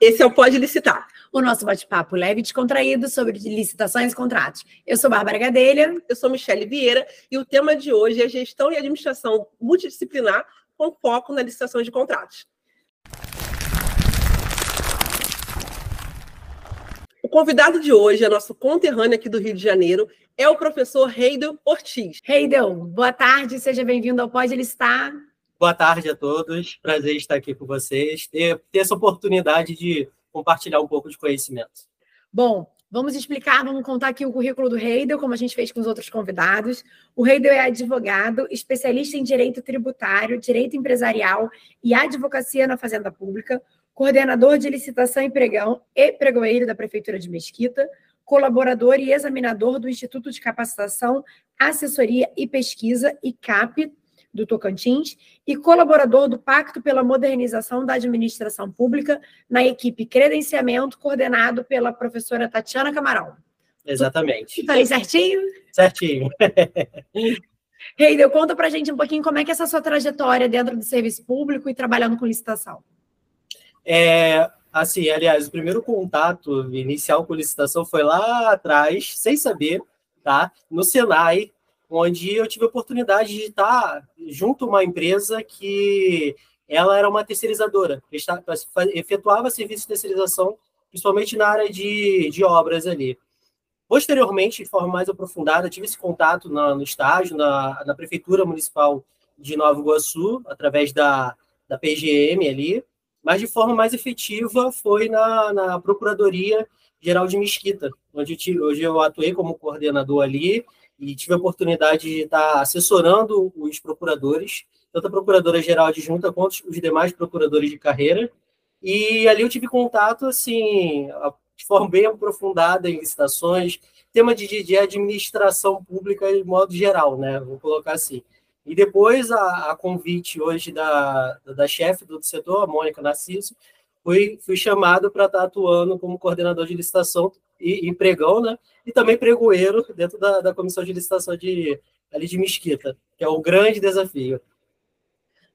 Esse é o Pode Licitar. O nosso bate-papo leve e descontraído sobre licitações e contratos. Eu sou Bárbara Gadelha. Eu sou Michele Vieira e o tema de hoje é gestão e administração multidisciplinar com foco na licitação de contratos. O convidado de hoje é nosso conterrâneo aqui do Rio de Janeiro, é o professor Heidel Ortiz. Heidel, boa tarde, seja bem-vindo ao Pode Listar. Boa tarde a todos, prazer estar aqui com vocês, ter, ter essa oportunidade de compartilhar um pouco de conhecimento. Bom, vamos explicar, vamos contar aqui o currículo do Heidel, como a gente fez com os outros convidados. O Heidel é advogado, especialista em direito tributário, direito empresarial e advocacia na Fazenda Pública, coordenador de licitação e pregão e pregoeiro da Prefeitura de Mesquita, colaborador e examinador do Instituto de Capacitação, Assessoria e Pesquisa, ICAP, do Tocantins, e colaborador do Pacto pela Modernização da Administração Pública, na equipe Credenciamento, coordenado pela professora Tatiana Camarão. Exatamente. Falei certinho? Certinho. Heidel, conta pra gente um pouquinho como é que é essa sua trajetória dentro do serviço público e trabalhando com licitação. É, assim, aliás, o primeiro contato inicial com licitação foi lá atrás, sem saber, tá? No Senai, onde eu tive a oportunidade de estar junto a uma empresa que ela era uma terceirizadora, efetuava serviço de terceirização, principalmente na área de, de obras ali. Posteriormente, de forma mais aprofundada, tive esse contato na, no estágio, na, na Prefeitura Municipal de Nova Iguaçu, através da, da PGM ali, mas de forma mais efetiva foi na, na Procuradoria Geral de Mesquita, onde eu, hoje eu atuei como coordenador ali e tive a oportunidade de estar assessorando os procuradores, tanto a Procuradora-Geral Adjunta quanto os demais procuradores de carreira. E ali eu tive contato, assim, de forma bem aprofundada em licitações, tema de, de administração pública de modo geral, né? Vou colocar assim. E depois, a, a convite hoje da, da, chefe do setor, a Mônica Narciso, fui, fui chamado para estar atuando como coordenador de licitação e, e pregão, né? E também pregoeiro dentro da, da comissão de licitação de, ali de Mesquita, que é um grande desafio.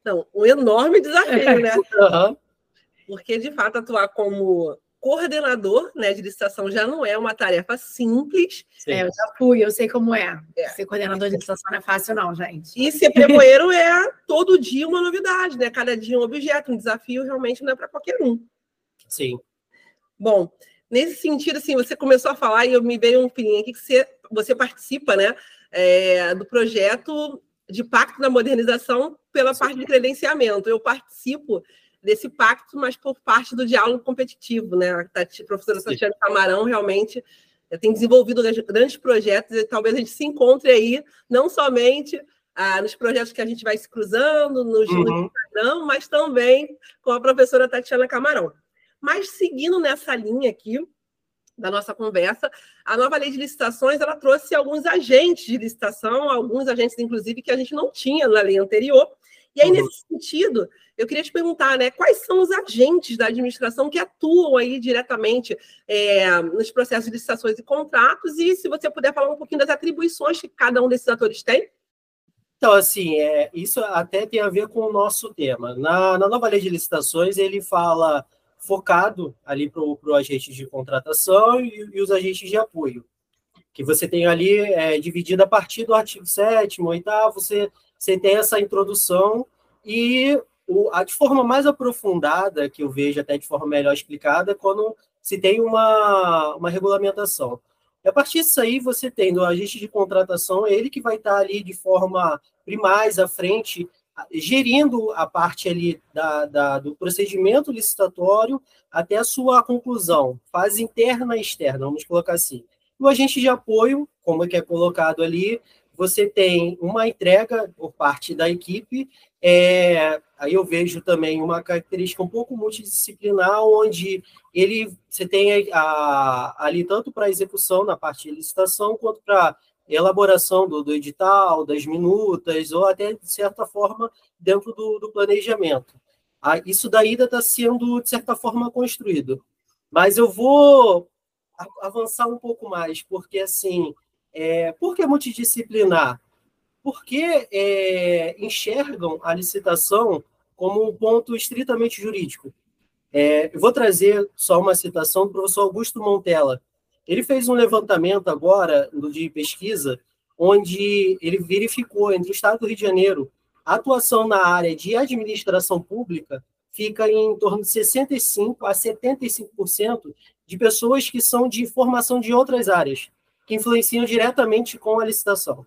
Não, um enorme desafio, né? Uhum. Porque, de fato, atuar como coordenador né, de licitação já não é uma tarefa simples. Sim. É, eu já fui, eu sei como é. é. Ser coordenador de licitação não é fácil, não, gente. E ser pregoeiro é todo dia uma novidade, né? Cada dia um objeto, um desafio realmente não é para qualquer um. Sim. Bom, nesse sentido, assim, você começou a falar e eu me veio um feeling aqui que você, você participa, né, é, do projeto de pacto da modernização pela parte de credenciamento. Eu participo desse pacto, mas por parte do diálogo competitivo, né? A professora Tatiana Camarão realmente eh, tem desenvolvido grandes projetos e talvez a gente se encontre aí, não somente ah, nos projetos que a gente vai se cruzando, nos, uhum. não, mas também com a professora Tatiana Camarão. Mas seguindo nessa linha aqui da nossa conversa, a nova lei de licitações ela trouxe alguns agentes de licitação, alguns agentes, inclusive, que a gente não tinha na lei anterior, e aí, uhum. nesse sentido, eu queria te perguntar, né, quais são os agentes da administração que atuam aí diretamente é, nos processos de licitações e contratos, e se você puder falar um pouquinho das atribuições que cada um desses atores tem? Então, assim, é, isso até tem a ver com o nosso tema. Na, na nova lei de licitações, ele fala focado ali para o agente de contratação e, e, os agentes de apoio, que você tem ali é, dividido a partir do artigo 7 8 você você tem essa introdução e o, a de forma mais aprofundada, que eu vejo até de forma melhor explicada, é quando se tem uma, uma regulamentação. E a partir disso aí, você tem o agente de contratação, ele que vai estar ali de forma primais à frente, gerindo a parte ali da, da, do procedimento licitatório até a sua conclusão, fase interna e externa, vamos colocar assim. O agente de apoio, como é que é colocado ali, você tem uma entrega por parte da equipe. É, aí eu vejo também uma característica um pouco multidisciplinar, onde ele você tem a, ali tanto para execução na parte de licitação, quanto para elaboração do, do, edital, das minutas, ou até, de certa forma, dentro do, do planejamento. Ah, isso daí ainda está sendo, de certa forma, construído. Mas eu vou avançar um pouco mais, porque, assim, é, por que multidisciplinar? Porque é, enxergam a licitação como um ponto estritamente jurídico. É, eu vou trazer só uma citação do professor Augusto Montella. Ele fez um levantamento agora de pesquisa, onde ele verificou entre o Estado do Rio de Janeiro a atuação na área de administração pública fica em torno de 65 a 75% de pessoas que são de formação de outras áreas, que influenciam diretamente com a licitação.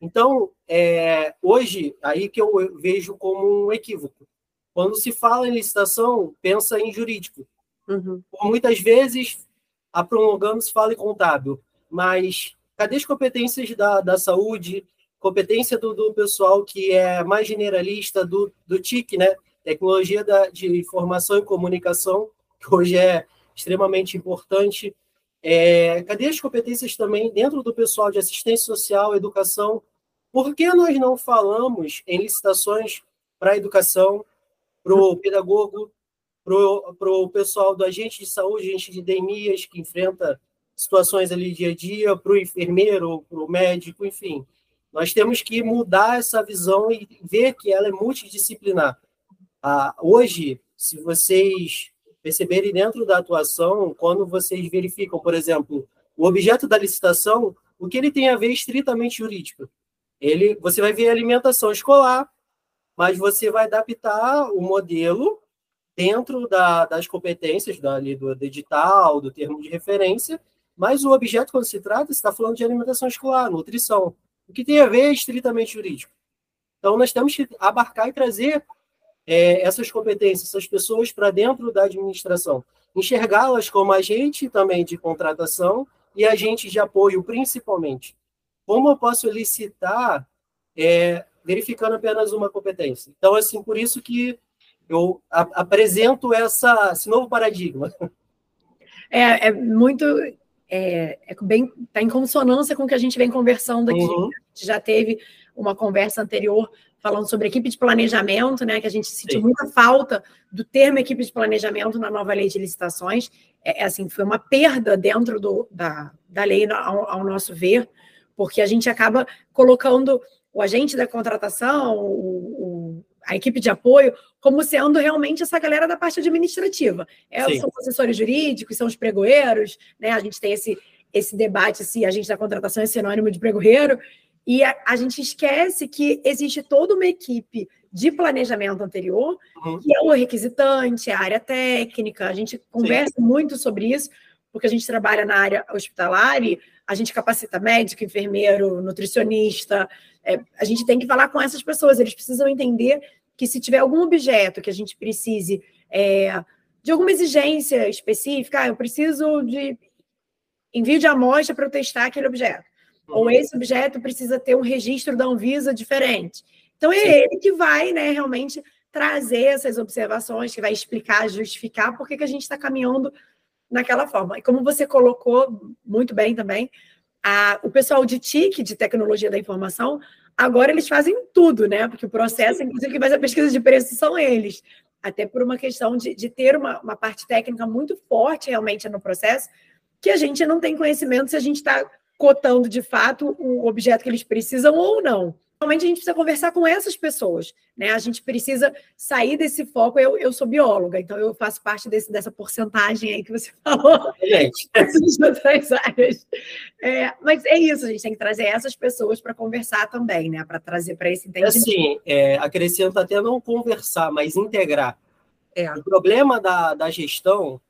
Então, é, hoje, aí que eu vejo como um equívoco. Quando se fala em licitação, pensa em jurídico. Uhum. Muitas vezes, a prolongando se fala em contábil, mas cadê as competências da, da saúde, competência do, do pessoal que é mais generalista, do, do TIC, né? Tecnologia da, de Informação e Comunicação, que hoje é extremamente importante. É, cadê as competências também dentro do pessoal de assistência social, educação? Por que nós não falamos em licitações para a educação, para o pedagogo, para o pessoal do agente de saúde, agente de DEMIAS, que enfrenta situações ali dia a dia, para o enfermeiro, para o médico, enfim. Nós temos que mudar essa visão e ver que ela é multidisciplinar. Ah, hoje, se vocês perceberem dentro da atuação, quando vocês verificam, por exemplo, o objeto da licitação, o que ele tem a ver estritamente jurídico? Ele, você vai ver alimentação escolar, mas você vai adaptar o modelo dentro da, das competências da, ali, do, do edital, do termo de referência, mas o objeto, quando se trata, está falando de alimentação escolar, nutrição. O que tem a ver é estritamente jurídico. Então, nós temos que abarcar e trazer é, essas competências, essas pessoas para dentro da administração, enxergá-las como agente também de contratação e agente de apoio, principalmente. Como eu posso licitar é, verificando apenas uma competência? Então, assim, por isso que eu apresento essa, esse novo paradigma. É, é muito é, é bem está em consonância com o que a gente vem conversando aqui. Uhum. A gente já teve uma conversa anterior falando sobre equipe de planejamento, né? Que a gente sentiu Sim. muita falta do termo equipe de planejamento na nova lei de licitações. É, é assim, foi uma perda dentro do, da, da lei ao, ao nosso ver, porque a gente acaba colocando o agente da contratação, o, o, a equipe de apoio, como sendo realmente essa galera da parte administrativa. É, são assessores jurídicos, são os pregoeiros, né? A gente tem esse, esse debate se a gente da contratação é sinônimo de pregoeiro, e a, a, gente esquece que existe toda uma equipe de planejamento anterior, uhum. que é o requisitante, a área técnica, a gente conversa Sim. muito sobre isso, porque a gente trabalha na área hospitalar e a gente capacita médico, enfermeiro, nutricionista, é, a gente tem que falar com essas pessoas, eles precisam entender que se tiver algum objeto que a gente precise é, de alguma exigência específica, ah, eu preciso de envio de amostra para eu testar aquele objeto. Ou uhum. esse objeto precisa ter um registro da Anvisa diferente. Então, é Sim. ele que vai né, realmente trazer essas observações, que vai explicar, justificar por que, que a gente está caminhando naquela forma. E como você colocou muito bem também, a, o pessoal de TIC, de tecnologia da informação, Agora eles fazem tudo, né? Porque o processo, inclusive, que faz a pesquisa de preço são eles. Até por uma questão de, de ter uma, uma parte técnica muito forte realmente no processo, que a gente não tem conhecimento se a gente está cotando de fato o objeto que eles precisam ou não realmente a gente precisa conversar com essas pessoas, né? A gente precisa sair desse foco. Eu, eu sou bióloga, então eu faço parte desse, dessa porcentagem aí que você falou. Gente. Essas outras áreas. É, mas é isso, a gente tem que trazer essas pessoas para conversar também, né? Para trazer para esse entendimento. Assim, é, acrescenta até não conversar, mas integrar. É. O problema da, da gestão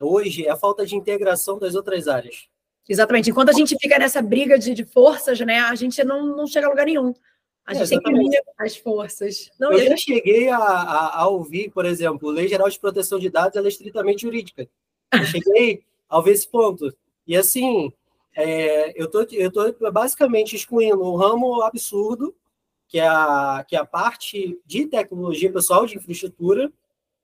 hoje é a falta de integração das outras áreas. Exatamente. Enquanto a gente fica nessa briga de, de forças, né, a gente não, não chega a lugar nenhum. A gente é, tem que unir as forças. Não, eu já cheguei a, a, a, ouvir, por exemplo, Lei Geral de Proteção de Dados ela é estritamente jurídica. Eu cheguei a ouvir esse ponto. E assim, é, eu tô, eu tô basicamente excluindo um ramo absurdo, que é a, que é a parte de tecnologia pessoal, de infraestrutura,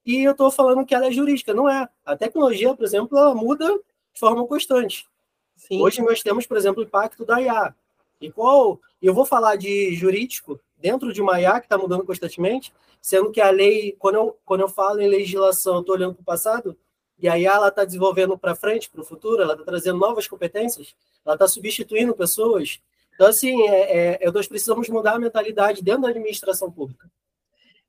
e eu estou falando que ela é jurídica. Não é. A tecnologia, por exemplo, ela muda de forma constante. Sim. Hoje nós temos, por exemplo, o impacto da IA. E qual. Eu vou falar de jurídico dentro de uma IA que está mudando constantemente, sendo que a lei, quando eu, quando eu falo em legislação, eu estou olhando para o passado, e a IA ela está desenvolvendo para frente, para o futuro, ela está trazendo novas competências, ela está substituindo pessoas. Então, assim, é, é, nós precisamos mudar a mentalidade dentro da administração pública.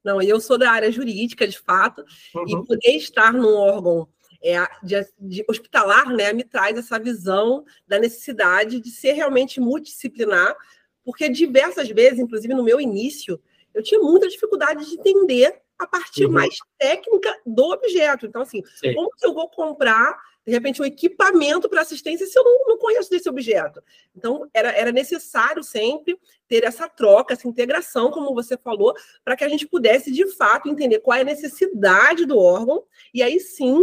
Não, eu sou da área jurídica, de fato, uhum. e poder estar num órgão é, de, de, hospitalar né, me traz essa visão da necessidade de ser realmente multidisciplinar, porque diversas vezes, inclusive no meu início, eu tinha muita dificuldade de entender a partir uhum. mais técnica do objeto. Então, assim, Sim. como que eu vou comprar de repente, um equipamento para assistência se eu não, não, conheço desse objeto. Então, era, era necessário sempre ter essa troca, essa integração, como você falou, para que a gente pudesse, de fato, entender qual é a necessidade do órgão e aí sim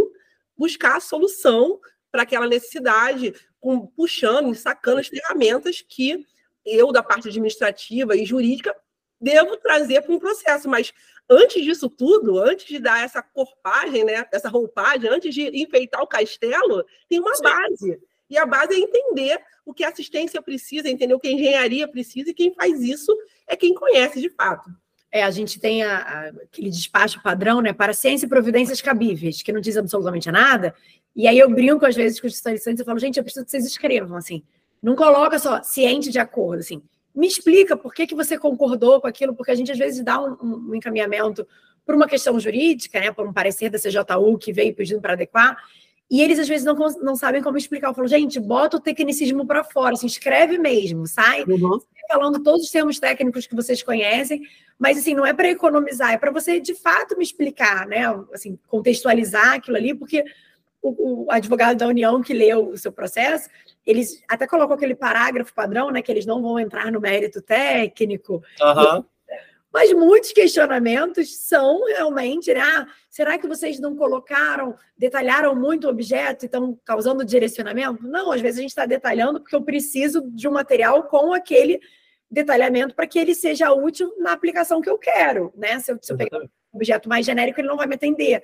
buscar a solução para aquela necessidade, com, puxando e sacando as ferramentas que eu, da parte administrativa e jurídica, devo trazer para um processo. Mas antes disso tudo, antes de dar essa corpagem, né, essa roupagem, antes de enfeitar o castelo, tem uma Sim. base. E a base é entender o que a assistência precisa, entender o que a engenharia precisa, e quem faz isso é quem conhece de fato. É, a gente tem a, a, aquele despacho padrão, né, para ciência e providências cabíveis, que não diz absolutamente nada. E aí eu brinco às vezes com os estudantes e falo, gente, eu preciso que vocês escrevam assim. Não coloca só ciente de acordo, assim me explica por que, que você concordou com aquilo, porque a gente às vezes dá um, um encaminhamento por uma questão jurídica, né, por um parecer da CJU que veio pedindo para adequar, e eles às vezes não, não sabem como explicar. Eu falo, gente, bota o tecnicismo para fora, assim, escreve mesmo, sai uhum. falando todos os termos técnicos que vocês conhecem, mas assim, não é para economizar, é para você de fato me explicar, né, assim, contextualizar aquilo ali, porque o, o advogado da União que leu o seu processo, eles até colocam aquele parágrafo padrão, né, que eles não vão entrar no mérito técnico. Uhum. Mas muitos questionamentos são realmente, né, ah, será que vocês não colocaram, detalharam muito o objeto e estão causando direcionamento? Não, às vezes a gente está detalhando porque eu preciso de um material com aquele detalhamento para que ele seja útil na aplicação que eu quero, né? Se eu, se eu pegar um objeto mais genérico, ele não vai me atender.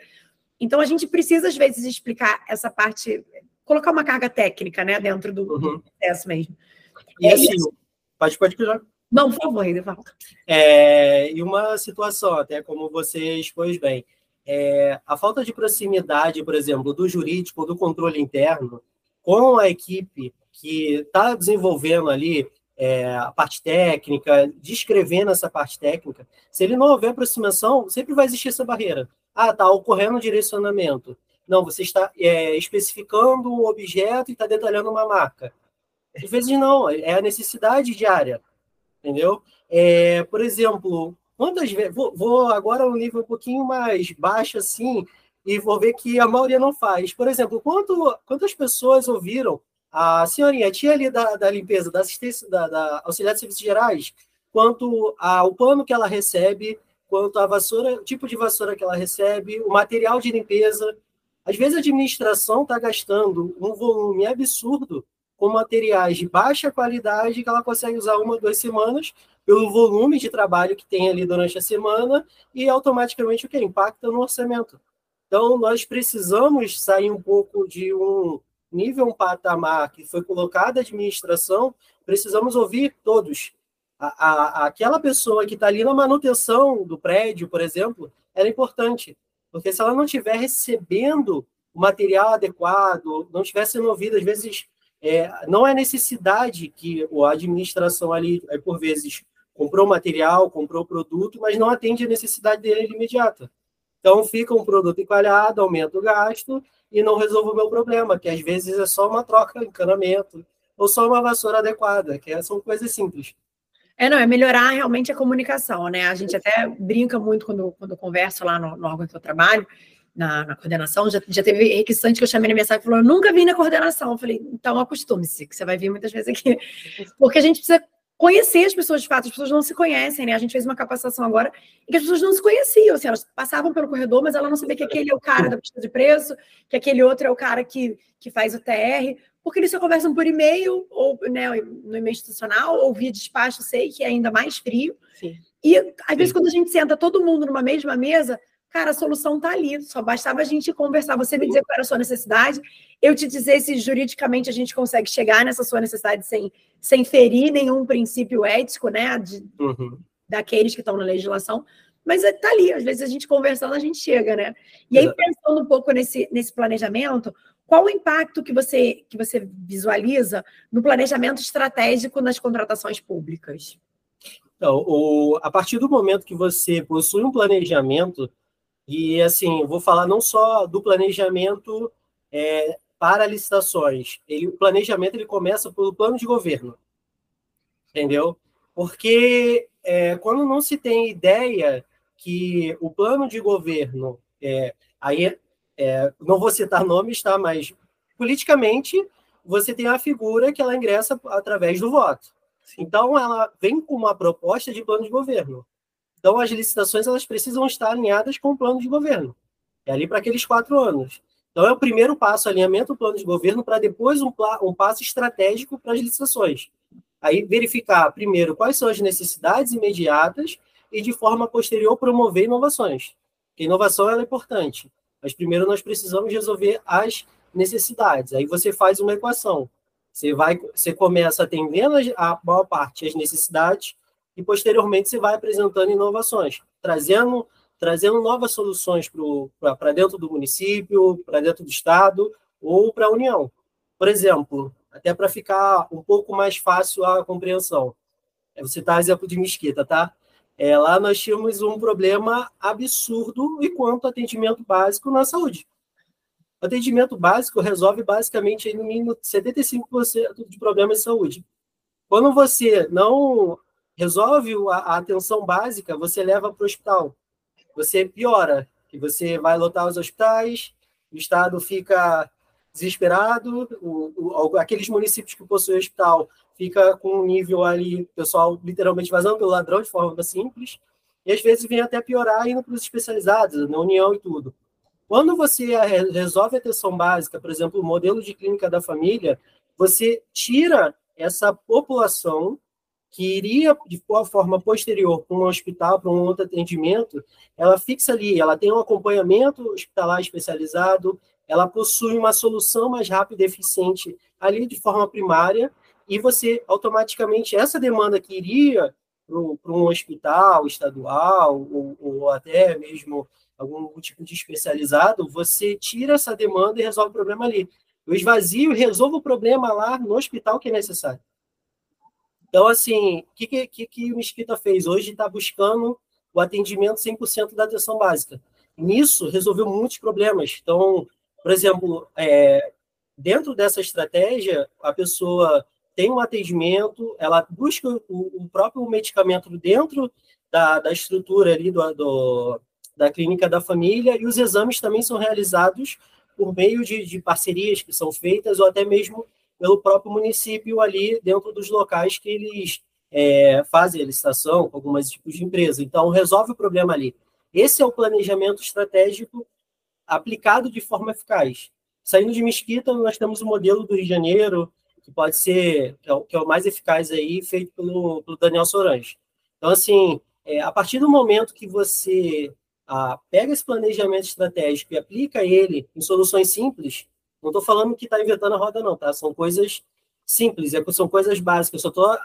Então a gente precisa, às vezes, explicar essa parte colocar uma carga técnica, né, dentro do, uhum. do processo mesmo. E é assim, isso. pode, pode pegar. Não, por favor, ainda É, e uma situação, até como você expôs bem, é, a falta de proximidade, por exemplo, do jurídico, do controle interno, com a equipe que está desenvolvendo ali é, a parte técnica, descrevendo essa parte técnica, se ele não houver aproximação, sempre vai existir essa barreira. Ah, está ocorrendo direcionamento. Não, você está é, especificando um objeto e está detalhando uma marca. Às vezes não, é a necessidade diária, entendeu? É, por exemplo, quantas vezes. Vou, vou agora um nível um pouquinho mais baixo assim, e vou ver que a maioria não faz. Por exemplo, quanto, quantas pessoas ouviram a senhorinha, a tia ali da, da limpeza, da assistência, da, da auxiliar de serviços gerais, quanto ao pano que ela recebe, quanto à vassoura, tipo de vassoura que ela recebe, o material de limpeza, às vezes a administração está gastando um volume absurdo com materiais de baixa qualidade que ela consegue usar uma, duas semanas pelo volume de trabalho que tem ali durante a semana e automaticamente o que impacta no orçamento. Então nós precisamos sair um pouco de um nível, um patamar que foi colocado a administração, precisamos ouvir todos. A, a, aquela pessoa que está ali na manutenção do prédio, por exemplo, era importante porque se ela não estiver recebendo o material adequado, não estiver sendo ouvida, às vezes é, não é necessidade que a administração ali, por vezes, comprou material, comprou produto, mas não atende a necessidade dele de imediata. Então fica um produto encalhado, aumenta o gasto e não resolve o meu problema, que às vezes é só uma troca, encanamento, ou só uma vassoura adequada, que são coisas simples. É, não, é melhorar realmente a comunicação, né? A gente até brinca muito quando, quando converso lá no, no órgão que eu trabalho, na, na, coordenação. Já, já teve requisitante que eu chamei na mensagem e falou: Eu nunca vim na coordenação. Eu falei: Então acostume-se, que você vai vir muitas vezes aqui. Porque a gente precisa conhecer as pessoas de fato, as pessoas não se conhecem, né? A gente fez uma capacitação agora em que as pessoas não se conheciam, assim, elas passavam pelo corredor, mas ela não sabia que aquele é o cara da pista de preço, que aquele outro é o cara que, que faz o TR porque eles só conversam por e-mail, ou né, no e-mail institucional, ou via despacho, sei que é ainda mais frio. Sim. E às vezes, quando a gente senta todo mundo numa mesma mesa, cara, a solução está ali. Só bastava a gente conversar. Você me dizer qual era a sua necessidade, eu te dizer se juridicamente a gente consegue chegar nessa sua necessidade sem, sem ferir nenhum princípio ético, né? De, uhum. Daqueles que estão na legislação. Mas está ali, às vezes a gente conversando, a gente chega, né? E aí, pensando um pouco nesse, nesse planejamento, qual o impacto que você, que você visualiza no planejamento estratégico nas contratações públicas? Então, o, a partir do momento que você possui um planejamento, e assim, vou falar não só do planejamento é, para licitações, ele, o planejamento ele começa pelo plano de governo, entendeu? Porque é, quando não se tem ideia que o plano de governo, é, aí é, não vou citar nomes, tá? Mas politicamente você tem a figura que ela ingressa através do voto. Então, ela vem com uma proposta de plano de governo. Então, as licitações elas precisam estar alinhadas com o plano de governo. É ali para aqueles quatro anos. Então, é o primeiro passo, alinhamento do plano de governo, para depois um, um passo estratégico para as licitações. Aí, verificar, primeiro, quais são as necessidades imediatas e, de forma posterior, promover inovações. Porque inovação é importante. Mas, primeiro, nós precisamos resolver as necessidades. Aí, você faz uma equação. Você vai, você começa atendendo a maior parte das necessidades e posteriormente você vai apresentando inovações, trazendo trazendo novas soluções para dentro do município, para dentro do estado ou para a União. Por exemplo, até para ficar um pouco mais fácil a compreensão. Você está exemplo de Mesquita, tá? É, lá nós tínhamos um problema absurdo enquanto atendimento básico na saúde. O atendimento básico resolve basicamente no mínimo 75% de problemas de saúde. Quando você não resolve a, atenção básica, você leva para o hospital. Você piora, que você vai lotar os hospitais, o Estado fica desesperado, o, o, aqueles municípios que possuem hospital fica com um nível ali, pessoal literalmente vazando pelo ladrão de forma simples, e às vezes vem até piorar indo para os especializados, na União e tudo. Quando você resolve a atenção básica, por exemplo, o modelo de clínica da família, você tira essa população que iria de forma posterior para um hospital, para um outro atendimento, ela fixa ali, ela tem um acompanhamento hospitalar especializado, ela possui uma solução mais rápida e eficiente ali de forma primária, e você automaticamente, essa demanda que iria para um hospital estadual, ou, ou até mesmo algum tipo de especializado, você tira essa demanda e resolve o problema ali. Eu esvazio resolvo o problema lá no hospital que é necessário. Então, assim, o que, que, que o Mesquita fez? Hoje está buscando o atendimento 100% da atenção básica. Nisso, resolveu muitos problemas. Então, por exemplo, é, dentro dessa estratégia, a pessoa tem um atendimento, ela busca o, o próprio medicamento dentro da, da estrutura ali do, do, da clínica da família, e os exames também são realizados por meio de, de parcerias que são feitas, ou até mesmo pelo próprio município ali dentro dos locais que eles é, fazem a licitação com alguns tipos de empresa. Então, resolve o problema ali. Esse é o planejamento estratégico aplicado de forma eficaz. Saindo de Mesquita, nós temos o modelo do Rio de Janeiro, que pode ser, que é o, que é o mais eficaz aí, feito pelo, pelo Daniel Sorange. Então, assim, é, a partir do momento que você ah, pega esse planejamento estratégico e aplica ele em soluções simples, não estou falando que está inventando a roda, não, tá? São coisas simples, é, são coisas básicas. Eu só estou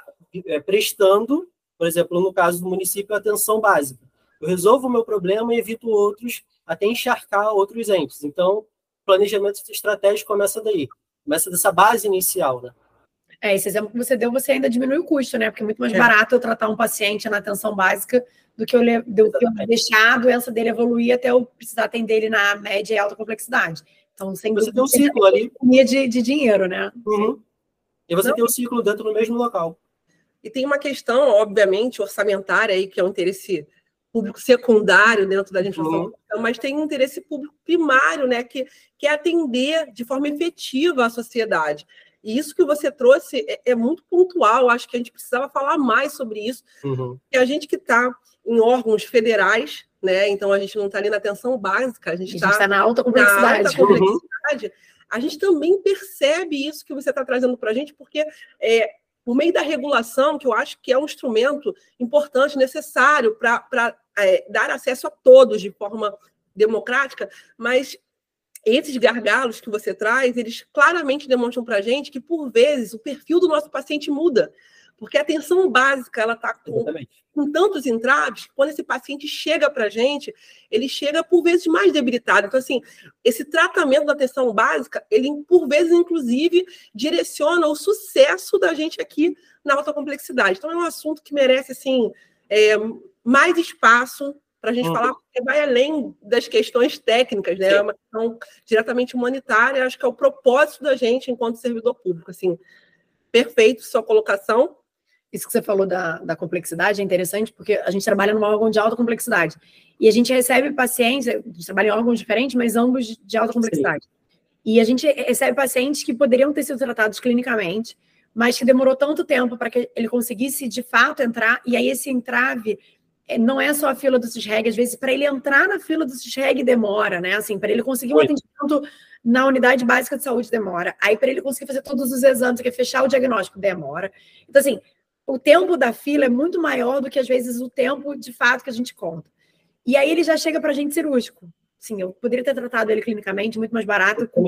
é, prestando, por exemplo, no caso do município, atenção básica. Eu resolvo o meu problema e evito outros, até encharcar outros entes. Então, planejamento estratégico começa daí, começa dessa base inicial, né? É, esse exemplo que você deu, você ainda diminui o custo, né? Porque é muito mais é. barato eu tratar um paciente na atenção básica do que eu, do que eu deixar a doença dele evoluir até eu precisar atender ele na média e alta complexidade. Então, sem você tem um ciclo ali. De, de dinheiro, né? Uhum. E você Não. tem um ciclo dentro do mesmo local. E tem uma questão, obviamente, orçamentária aí, que é um interesse público secundário dentro da legislação, uhum. mas tem um interesse público primário, né, que, que é atender de forma efetiva a sociedade. E isso que você trouxe é, é, muito pontual. Acho que a gente precisava falar mais sobre isso. Uhum. E a gente que está em órgãos federais, né? Então a gente não está ali na atenção básica, a gente está tá na alta complexidade. Na alta complexidade. Uhum. A gente também percebe isso que você está trazendo para a gente, porque é, por meio da regulação, que eu acho que é um instrumento importante, necessário para é, dar acesso a todos de forma democrática, mas esses gargalos que você traz, eles claramente demonstram para a gente que, por vezes, o perfil do nosso paciente muda. Porque a atenção básica ela está com, com, tantos entraves que quando esse paciente chega para a gente, ele chega por vezes mais debilitado. Então, assim, esse tratamento da atenção básica, ele por vezes, inclusive, direciona o sucesso da gente aqui na alta complexidade. Então, é um assunto que merece, assim, é, mais espaço para a gente uhum. falar, porque vai além das questões técnicas, né? É uma questão diretamente humanitária, acho que é o propósito da gente enquanto servidor público. Assim, perfeito sua colocação. Isso que você falou da, da complexidade é interessante, porque a gente trabalha num órgão de alta complexidade. E a gente recebe pacientes, a gente trabalha em órgãos diferentes, mas ambos de alta complexidade. Sim. E a gente recebe pacientes que poderiam ter sido tratados clinicamente, mas que demorou tanto tempo para que ele conseguisse de fato entrar, e aí esse entrave é, não é só a fila do CISREG, às vezes, para ele entrar na fila do CISREG demora, né? Assim, para ele conseguir um atendimento na unidade básica de saúde demora. Aí, para ele conseguir fazer todos os exames, que é fechar o diagnóstico, demora. Então, assim, o tempo da fila é muito maior do que, às vezes, o tempo de fato que a gente conta. E aí ele já chega para a gente cirúrgico. Sim, eu poderia ter tratado ele clinicamente muito mais barato, com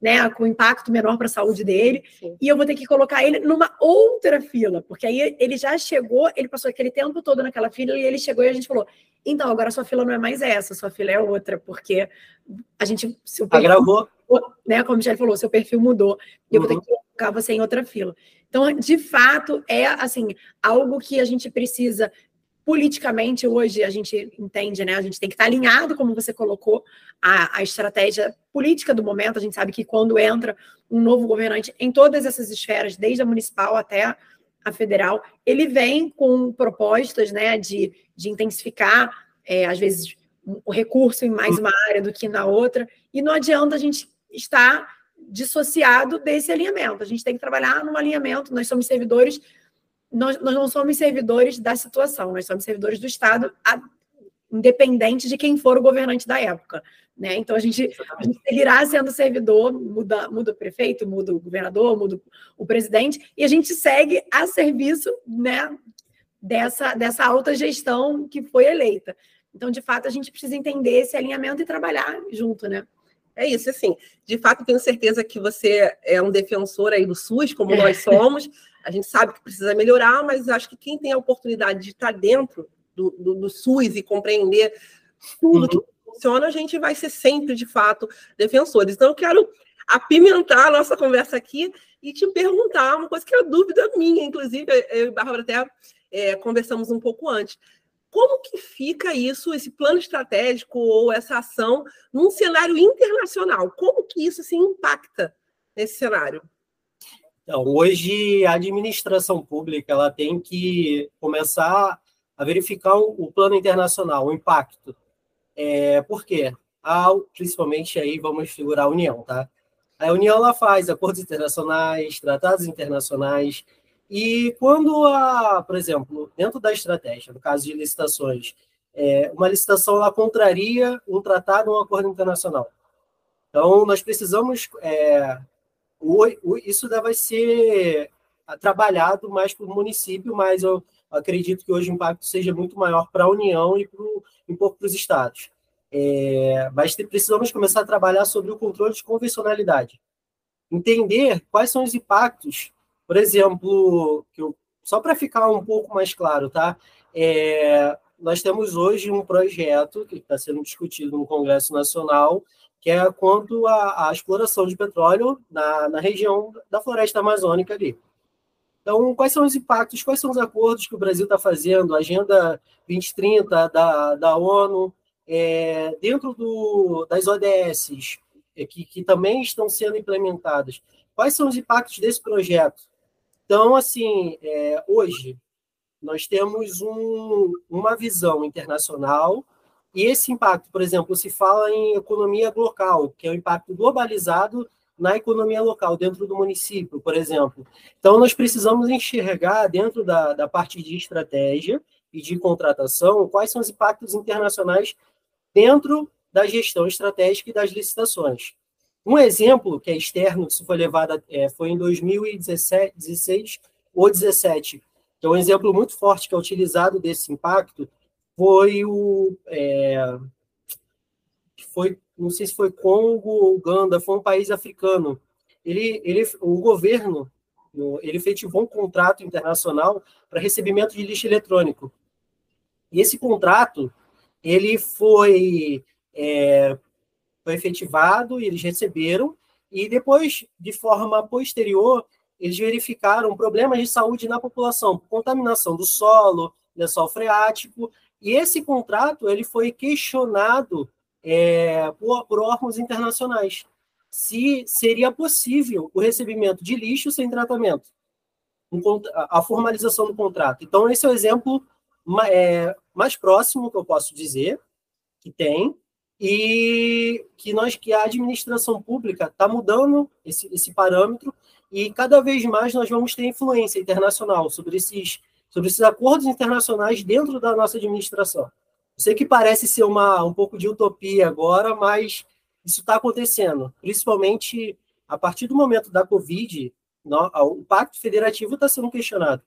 né, com impacto menor para a saúde dele, Sim. e eu vou ter que colocar ele numa outra fila, porque aí ele já chegou, ele passou aquele tempo todo naquela fila e ele chegou e a gente falou: então, agora sua fila não é mais essa, sua fila é outra, porque a gente. Seu perfil, Agravou. Né, como Michelle falou, seu perfil mudou, e eu vou ter que colocar você em outra fila. Então, de fato, é assim, algo que a gente precisa politicamente hoje a gente entende, né? A gente tem que estar alinhado, como você colocou, a, a estratégia política do momento. A gente sabe que quando entra um novo governante em todas essas esferas, desde a municipal até a federal, ele vem com propostas, né, de, de intensificar, é, às vezes, o recurso em mais uma área do que na outra, e não adianta a gente estar dissociado desse alinhamento. A gente tem que trabalhar num alinhamento. Nós somos servidores nós, nós não somos servidores da situação, nós somos servidores do Estado, a, independente de quem for o governante da época. Né? Então a gente, a gente seguirá sendo servidor, muda, muda o prefeito, muda o governador, muda o presidente, e a gente segue a serviço né, dessa, dessa alta gestão que foi eleita. Então, de fato, a gente precisa entender esse alinhamento e trabalhar junto, né? É isso, assim, de fato, tenho certeza que você é um defensor aí do SUS, como nós somos, a gente sabe que precisa melhorar, mas acho que quem tem a oportunidade de estar dentro do, do, do SUS e compreender tudo uhum. que funciona, a gente vai ser sempre, de fato, defensores. Então, eu quero apimentar a nossa conversa aqui e te perguntar uma coisa que é dúvida minha, inclusive, eu e Bárbara até é, conversamos um pouco antes. Como que fica isso, esse plano estratégico ou essa ação num cenário internacional? Como que isso se impacta nesse cenário? Então, hoje a administração pública ela tem que começar a verificar o, plano internacional, o impacto. É, por quê? A, principalmente aí vamos figurar a União, tá? A União ela faz acordos internacionais, tratados internacionais, e quando a, por exemplo, dentro da estratégia, no caso de licitações, é, uma licitação ela contraria um tratado um acordo internacional. Então, nós precisamos é, isso vai ser trabalhado mais para o município, mas eu acredito que hoje o impacto seja muito maior para a União e pro, um pouco para os estados. É, mas precisamos começar a trabalhar sobre o controle de convencionalidade. Entender quais são os impactos, por exemplo, eu, só para ficar um pouco mais claro, tá? É, nós temos hoje um projeto que está sendo discutido no Congresso Nacional que é quanto à, à exploração de petróleo na, na região da floresta amazônica ali. Então, quais são os impactos, quais são os acordos que o Brasil está fazendo, a Agenda 2030 da, da ONU, é, dentro do, das ODS, é, que, que também estão sendo implementadas, quais são os impactos desse projeto? Então, assim, é, hoje, nós temos um, uma visão internacional e esse impacto, por exemplo, se fala em economia local, que é o impacto globalizado na economia local, dentro do município, por exemplo. Então, nós precisamos enxergar, dentro da, da parte de estratégia e de contratação, quais são os impactos internacionais dentro da gestão estratégica e das licitações. Um exemplo que é externo, isso foi levado, é, foi em 2017 16 ou 17, que é um exemplo muito forte que é utilizado desse impacto, foi o. É, foi, não sei se foi Congo ou Uganda, foi um país africano. Ele, ele, o governo ele efetivou um contrato internacional para recebimento de lixo eletrônico. E esse contrato ele foi, é, foi efetivado eles receberam, e depois, de forma posterior, eles verificaram problemas de saúde na população, contaminação do solo, lençol freático, e esse contrato ele foi questionado é, por, por órgãos internacionais se seria possível o recebimento de lixo sem tratamento, a formalização do contrato. Então, esse é o exemplo é, mais próximo que eu posso dizer que tem e que nós que a administração pública está mudando esse, esse parâmetro e cada vez mais nós vamos ter influência internacional sobre esses sobre esses acordos internacionais dentro da nossa administração. Eu sei que parece ser uma um pouco de utopia agora, mas isso está acontecendo, principalmente a partir do momento da Covid, o Pacto Federativo está sendo questionado.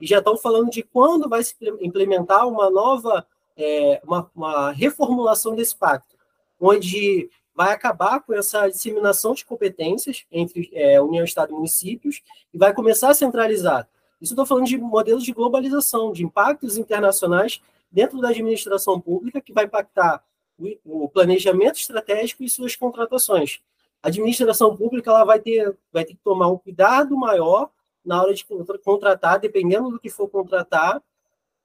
E já estão falando de quando vai se implementar uma nova, é, uma, uma reformulação desse pacto, onde vai acabar com essa disseminação de competências entre é, União, Estado e municípios e vai começar a centralizar. Isso estou falando de modelos de globalização, de impactos internacionais dentro da administração pública, que vai impactar o planejamento estratégico e suas contratações. A administração pública ela vai ter, vai ter que tomar um cuidado maior na hora de contratar, dependendo do que for contratar,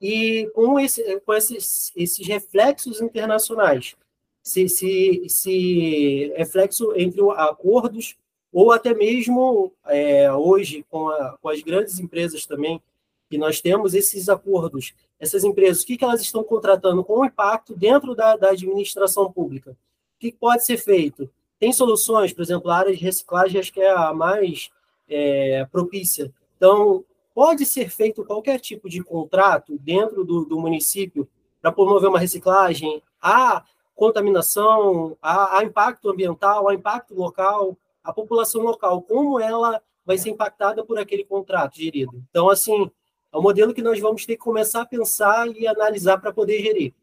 e com, esse, com esses, esses reflexos internacionais. Se, se, se reflexo entre acordos, ou até mesmo é, hoje, com, a, com as grandes empresas também, que nós temos esses acordos essas empresas, o que, que elas estão contratando com impacto dentro da, da administração pública. O que pode ser feito? Tem soluções, por exemplo, a área de reciclagem acho que é a mais é, propícia. Então, pode ser feito qualquer tipo de contrato dentro do, do município para promover uma reciclagem, a contaminação, a, a impacto ambiental, a impacto local, a população local, como ela vai ser impactada por aquele contrato gerido. Então, assim, é um modelo que nós vamos ter que começar a pensar e analisar para poder gerir.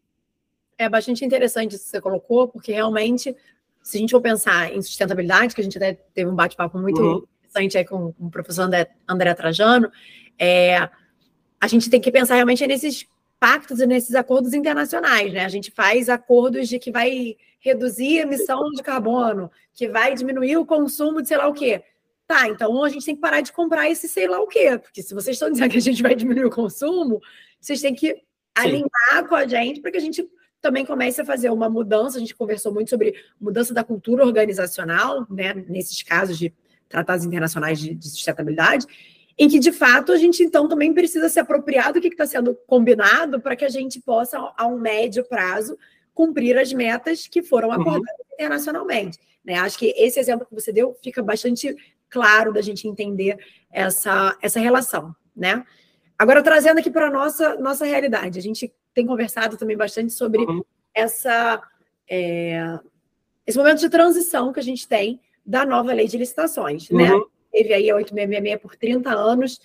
É bastante interessante isso que você colocou, porque realmente, se a gente for pensar em sustentabilidade, que a gente até teve um bate-papo muito uhum. Interessante aí com, com, o professor André, André Trajano, é, a gente tem que pensar realmente nesses pactos e nesses acordos internacionais, né? A gente faz acordos de que vai reduzir a emissão de carbono, que vai diminuir o consumo de sei lá o quê. Tá, então a gente tem que parar de comprar esse sei lá o quê, porque se vocês estão dizendo que a gente vai diminuir o consumo, vocês têm que Sim. alinhar com a gente para que a gente também comece a fazer uma mudança. A gente conversou muito sobre mudança da cultura organizacional, né, nesses casos de tratados internacionais de, de sustentabilidade, em que de fato a gente então também precisa se apropriar do que está sendo combinado para que a gente possa, a um médio prazo, cumprir as metas que foram uhum. acordadas uhum. internacionalmente. Né? Acho que esse exemplo que você deu fica bastante claro da gente entender essa, essa relação, né? Agora, trazendo aqui para a nossa, nossa realidade, a gente tem conversado também bastante sobre uhum. essa, é, esse momento de transição que a gente tem da nova lei de licitações, né? uhum. né? Teve aí a 8666 por 30 anos,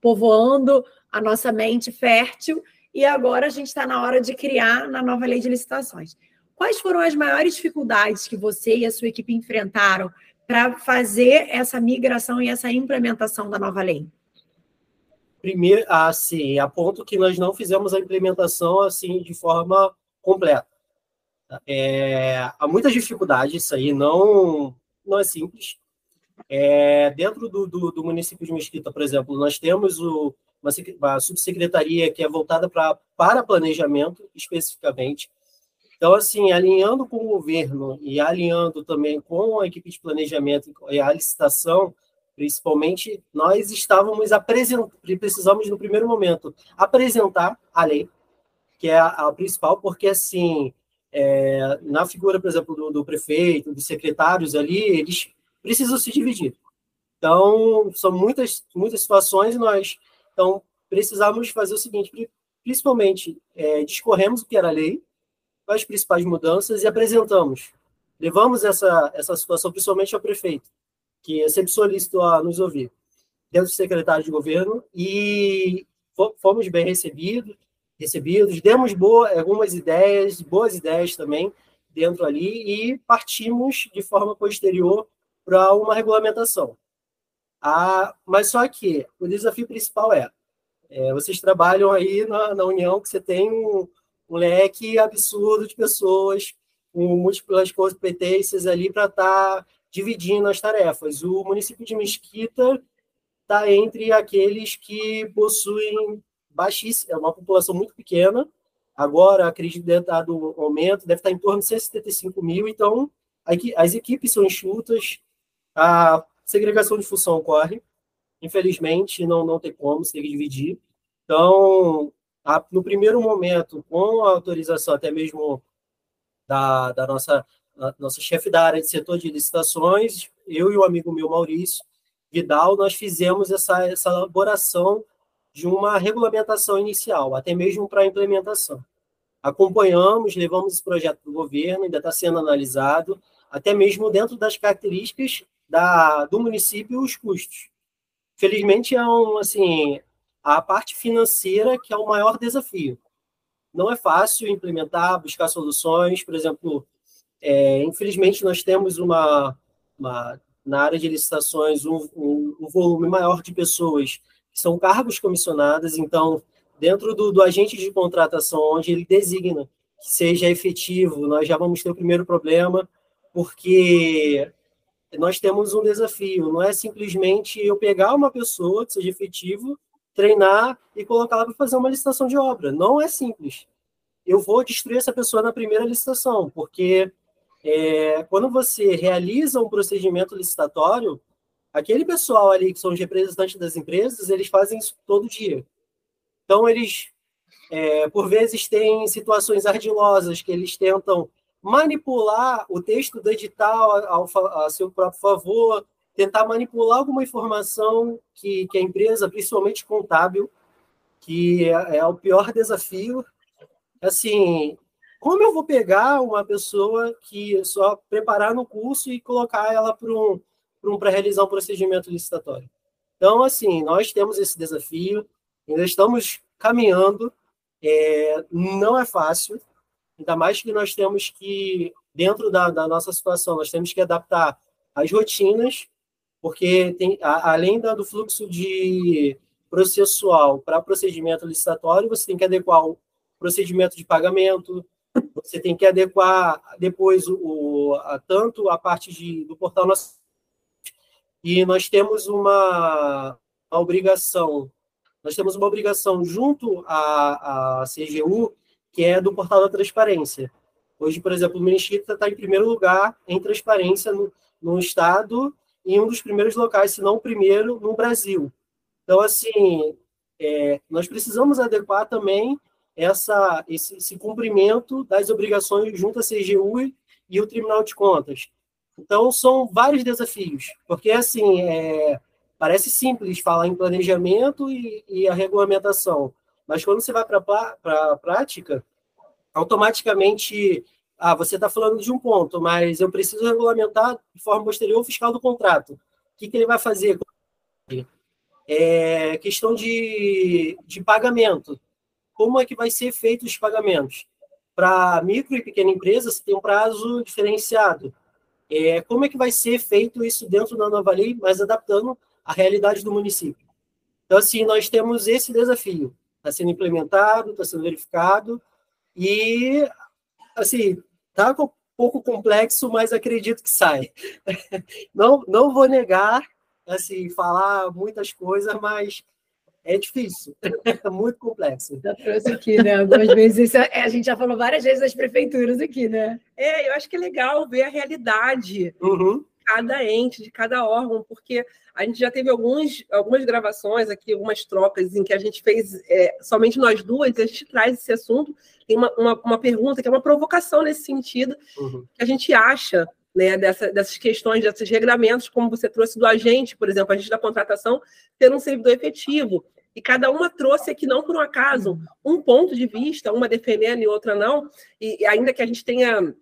povoando a nossa mente fértil, e agora a gente está na hora de criar na nova lei de licitações. Quais foram as maiores dificuldades que você e a sua equipe enfrentaram para fazer essa migração e essa implementação da nova lei? Primeiro, assim, a ponto que nós não fizemos a implementação assim de forma completa. É, há muitas dificuldades, isso aí não, não é simples. É, dentro do, do, do, município de Mesquita, por exemplo, nós temos o, uma, uma subsecretaria que é voltada pra, para planejamento, especificamente, então, assim, alinhando com o governo e alinhando também com a equipe de planejamento e a licitação, principalmente, nós estávamos apresentando, precisamos no primeiro momento apresentar a lei, que é a, a principal, porque assim, é, na figura, por exemplo, do, do, prefeito, dos secretários ali, eles precisam se dividir. Então, são muitas, muitas situações nós, então, precisamos fazer o seguinte, principalmente, é, discorremos o que era a lei, as principais mudanças e apresentamos. Levamos essa, essa situação principalmente ao prefeito, que é sempre solícito a nos ouvir, dentro do secretário de governo, e fomos bem recebidos, recebidos demos boa, algumas ideias, boas ideias também dentro ali, e partimos de forma posterior para uma regulamentação. Ah, mas só que o desafio principal é, é vocês trabalham aí na, na União que você tem um, um leque absurdo de pessoas com múltiplas competências ali para estar tá dividindo as tarefas. O município de Mesquita está entre aqueles que possuem baixíssima, é uma população muito pequena. Agora, acredito que deve estar do aumento, deve estar em torno de 175 mil. Então, as equipes são enxutas, a segregação de função ocorre. Infelizmente, não, não tem como, tem que dividir. Então, a, no primeiro momento, com a autorização até mesmo da, da nossa, nossa chefe da área de setor de licitações, eu e o amigo meu, Maurício Vidal, nós fizemos essa, essa elaboração de uma regulamentação inicial, até mesmo para a implementação. Acompanhamos, levamos esse projeto para o governo, ainda está sendo analisado, até mesmo dentro das características da, do município os custos. Felizmente, é um, assim, a parte financeira que é o maior desafio. Não é fácil implementar, buscar soluções. Por exemplo, é, infelizmente, nós temos uma, uma, na área de licitações um, um, um volume maior de pessoas são cargos comissionados, então, dentro do, do agente de contratação, onde ele designa que seja efetivo, nós já vamos ter o primeiro problema, porque nós temos um desafio, não é simplesmente eu pegar uma pessoa que seja efetivo, treinar e colocá-la para fazer uma licitação de obra. Não é simples. Eu vou destruir essa pessoa na primeira licitação, porque é, quando você realiza um procedimento licitatório, aquele pessoal ali que são os representantes das empresas, eles fazem isso todo dia. Então, eles, é, por vezes, têm situações ardilosas que eles tentam manipular o texto do edital ao, a seu próprio favor, tentar manipular alguma informação que, que a empresa, principalmente contábil, que é, é o pior desafio. Assim, como eu vou pegar uma pessoa que só preparar no curso e colocar ela para um, um, realizar um procedimento licitatório? Então, assim, nós temos esse desafio, ainda estamos caminhando, é, não é fácil, ainda mais que nós temos que, dentro da, da nossa situação, nós temos que adaptar as rotinas, porque tem, a, além da, do fluxo de processual para procedimento licitatório, você tem que adequar o procedimento de pagamento, você tem que adequar depois o, a, tanto a parte de, do portal nosso e nós temos uma, obrigação nós temos uma obrigação junto à, à CGU que é do portal da transparência hoje por exemplo o Ministério está em primeiro lugar em transparência no, no estado e um dos primeiros locais se não o primeiro no Brasil então assim é, nós precisamos adequar também essa, esse, esse cumprimento das obrigações junto à CGU e o Tribunal de Contas. Então, são vários desafios, porque, assim, é, parece simples falar em planejamento e, e a regulamentação, mas quando você vai para a prática, automaticamente, ah, você está falando de um ponto, mas eu preciso regulamentar de forma posterior o fiscal do contrato. O que, que ele vai fazer? É questão de, de pagamento como é que vai ser feito os pagamentos. Para micro e pequena empresa, você tem um prazo diferenciado. É, como é que vai ser feito isso dentro da nova lei, mas adaptando à realidade do município? Então, assim, nós temos esse desafio. Está sendo implementado, está sendo verificado, e, assim, está um pouco complexo, mas acredito que sai. Não, não vou negar, assim, falar muitas coisas, mas é difícil, é muito complexo. Já trouxe aqui, né? Algumas vezes, isso é, a gente já falou várias vezes das prefeituras aqui, né? É, eu acho que é legal ver a realidade uhum. de cada ente, de cada órgão, porque a gente já teve alguns, algumas gravações aqui, algumas trocas em que a gente fez é, somente nós duas, e a gente traz esse assunto. Tem uma, uma, uma pergunta que é uma provocação nesse sentido, uhum. que a gente acha né, dessa, dessas questões, desses regramentos, como você trouxe do agente, por exemplo, a gente da contratação, ter um servidor efetivo. E cada uma trouxe aqui, não por um acaso, um ponto de vista, uma defendendo e outra não, e ainda que a gente tenha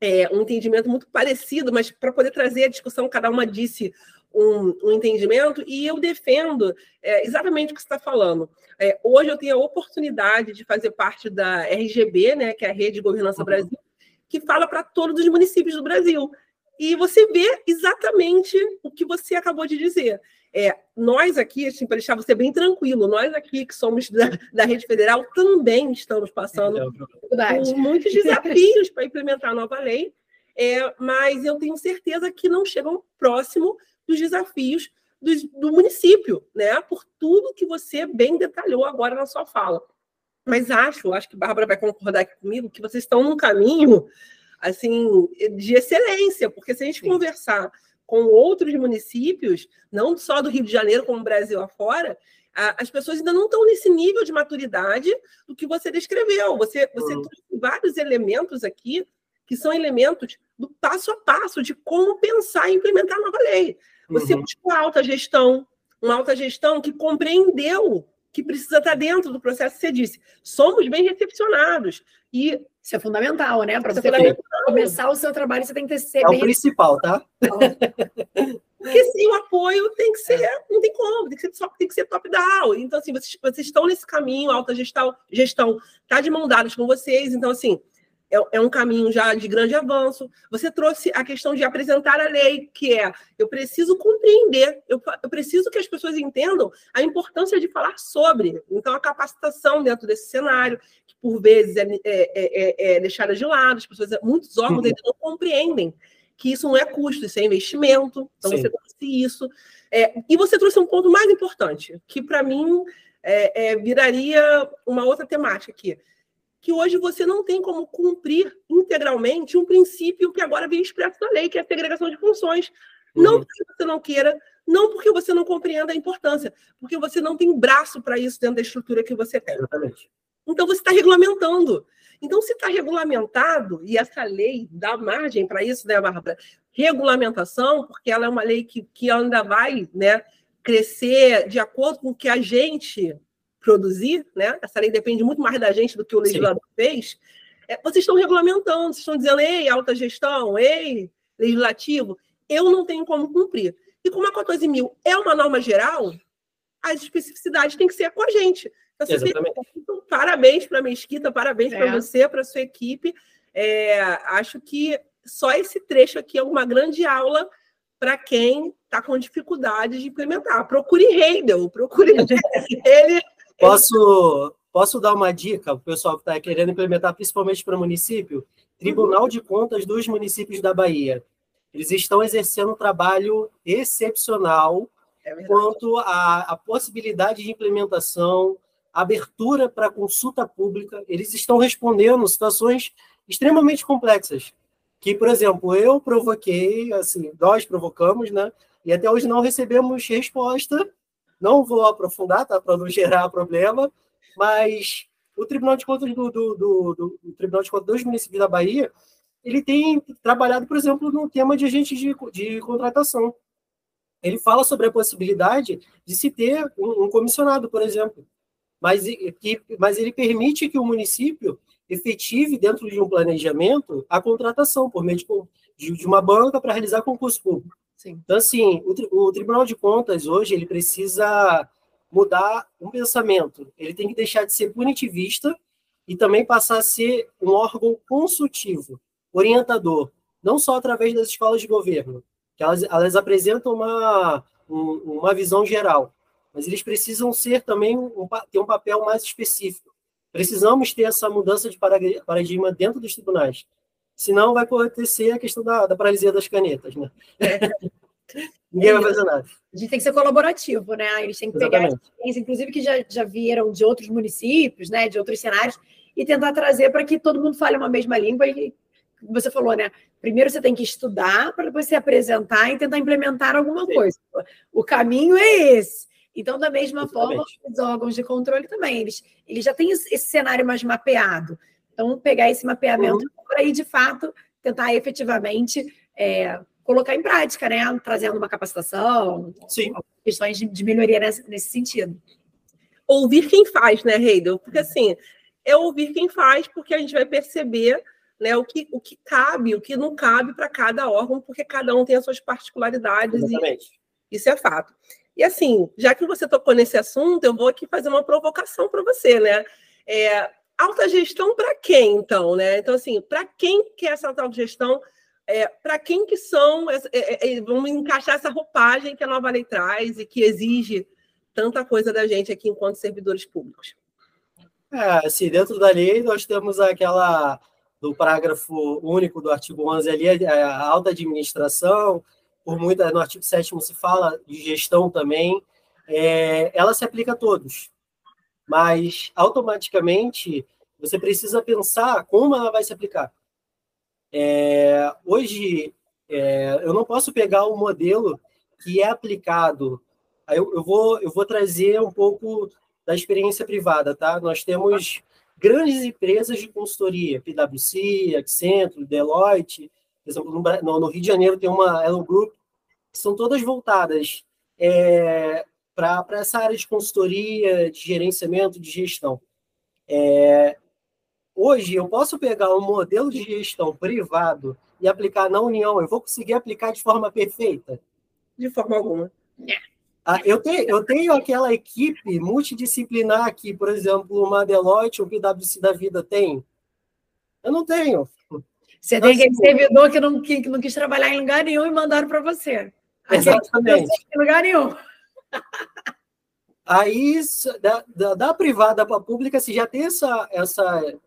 é, um entendimento muito parecido, mas para poder trazer a discussão, cada uma disse um, um entendimento, e eu defendo é, exatamente o que você está falando. É, hoje eu tenho a oportunidade de fazer parte da RGB, né, que é a Rede de Governança uhum. Brasil, que fala para todos os municípios do Brasil. E você vê exatamente o que você acabou de dizer. É, nós aqui, assim, para deixar você bem tranquilo, nós aqui que somos da, da rede federal também estamos passando é, por muitos desafios para implementar a nova lei, é, mas eu tenho certeza que não chegam próximo dos desafios do, do município, né? Por tudo que você bem detalhou agora na sua fala. Mas acho, acho que a Bárbara vai concordar aqui comigo, que vocês estão num caminho assim de excelência, porque se a gente Sim. conversar com outros municípios, não só do Rio de Janeiro, como o Brasil afora, as pessoas ainda não estão nesse nível de maturidade do que você descreveu. Você, você uhum. trouxe vários elementos aqui que são elementos do passo a passo de como pensar e implementar a nova lei. Você uhum. buscou a alta gestão, uma alta gestão que compreendeu que precisa estar dentro do processo que você disse. Somos bem recepcionados. E isso é fundamental, né? Para você é começar o seu trabalho, você tem que ser é bem... o principal, tá? Porque sim, o apoio tem que ser, não tem como, tem que ser, tem que ser top-down. Então, assim, vocês, vocês estão nesse caminho, alta gestão, gestão tá de mão dadas com vocês. Então, assim, é, é, um caminho já de grande avanço. Você trouxe a questão de apresentar a lei, que é eu preciso compreender, eu, eu preciso que as pessoas entendam a importância de falar sobre. Então, a capacitação dentro desse cenário, que por vezes é, é, é, é deixada de lado, as pessoas, muitos órgãos uhum. ainda não compreendem que isso não é custo, isso é investimento. Então, Sim. você trouxe isso. É, e você trouxe um ponto mais importante, que para mim é, viraria uma outra temática aqui que hoje você não tem como cumprir integralmente um princípio que agora vem expresso na lei, que é a segregação de funções. Uhum. Não porque você não queira, não porque você não compreenda a importância, porque você não tem braço para isso dentro da estrutura que você tem. Exatamente. Então você está regulamentando. Então, se está regulamentado, e essa lei dá margem para isso, né, Bárbara? Regulamentação, porque ela é uma lei que, que ainda vai né, crescer de acordo com o que a gente produzir, né? Essa lei depende muito mais da gente do que o legislador Sim. fez. É, vocês estão regulamentando, vocês estão dizendo, ei, alta gestão, ei, legislativo, eu não tenho como cumprir. E como a 14 mil é uma norma geral, as especificidades têm que ser com a gente. Então, Exatamente. Então, parabéns para a Mesquita, parabéns é. para você, para a sua equipe. É, acho que só esse trecho aqui é uma grande aula para quem está com dificuldade de implementar. Procure Heidel, procure ele Posso, posso dar uma dica para o pessoal que está querendo implementar, principalmente para o município? Tribunal de Contas dos municípios da Bahia. Eles estão exercendo um trabalho excepcional é quanto à, à possibilidade de implementação, abertura para consulta pública. Eles estão respondendo situações extremamente complexas. Que, por exemplo, eu provoquei, assim, nós provocamos, né? E até hoje não recebemos resposta não vou aprofundar, tá? Para não gerar problema, mas o Tribunal de Contas do, do, do, do Tribunal de Contas dos municípios da Bahia, ele tem trabalhado, por exemplo, no tema de agentes de, de contratação. Ele fala sobre a possibilidade de se ter um, um comissionado, por exemplo, mas, que, mas ele permite que o município efetive, dentro de um planejamento, a contratação por meio de, de uma banca para realizar concurso público. Sim. Então, assim, o, o Tribunal de Contas hoje ele precisa mudar um pensamento. Ele tem que deixar de ser punitivista e também passar a ser um órgão consultivo, orientador, não só através das escolas de governo, que elas, elas apresentam uma, um, uma visão geral, mas eles precisam ser também um, ter um papel mais específico. Precisamos ter essa mudança de paradigma dentro dos tribunais. Senão vai acontecer a questão da, da paralisia das canetas, né? É. Ninguém vai fazer nada. A gente tem que ser colaborativo, né? Eles têm que Exatamente. pegar experiência, inclusive que já, já viram de outros municípios, né? De outros cenários, e tentar trazer para que todo mundo fale uma mesma língua e você falou, né? Primeiro você tem que estudar para depois se apresentar e tentar implementar alguma Sim. coisa. O caminho é esse. Então, da mesma Exatamente. forma, os órgãos de controle também, eles, eles já têm esse cenário mais mapeado. Então, pegar esse mapeamento uhum. Para aí, de fato, tentar efetivamente é, colocar em prática, né? Trazendo uma capacitação, Sim. questões de, de melhoria nesse, nesse, sentido. Ouvir quem faz, né, Heidel? Porque assim, é ouvir quem faz, porque a gente vai perceber né, o, que, o que cabe, o que não cabe para cada órgão, porque cada um tem as suas particularidades. Exatamente. E isso é fato. E assim, já que você tocou nesse assunto, eu vou aqui fazer uma provocação para você, né? É, Alta gestão para quem, então, né? Então, assim, para quem quer essa alta gestão é, para quem que são, é, é, é, vamos encaixar essa roupagem que a nova lei traz e que exige tanta coisa da gente aqui enquanto servidores públicos? É, assim, dentro da lei nós temos aquela do parágrafo único do artigo 11 ali, a alta administração, por muito, no artigo 7 se fala de gestão também, é, ela se aplica a todos, mas automaticamente você precisa pensar como ela vai se aplicar. É, hoje, é, eu não posso pegar um modelo que é aplicado. Eu, eu, vou, eu vou trazer um pouco da experiência privada, tá? Nós temos grandes empresas de consultoria, PwC, Accenture, Deloitte, por exemplo, no, no Rio de Janeiro tem uma Elo Group, que são todas voltadas é, para essa área de consultoria, de gerenciamento, de gestão. É, Hoje, eu posso pegar um modelo de gestão privado e aplicar na União, eu vou conseguir aplicar de forma perfeita? De forma alguma. Ah, eu, tenho, eu tenho aquela equipe multidisciplinar que, por exemplo, uma Deloitte, um PwC da vida tem. Eu não tenho. Você então, tem aquele assim, servidor que não, que não quis trabalhar em lugar nenhum e mandaram para você. Exatamente. Em lugar nenhum. Aí, da, da, da privada para a pública, se já tem essa, essa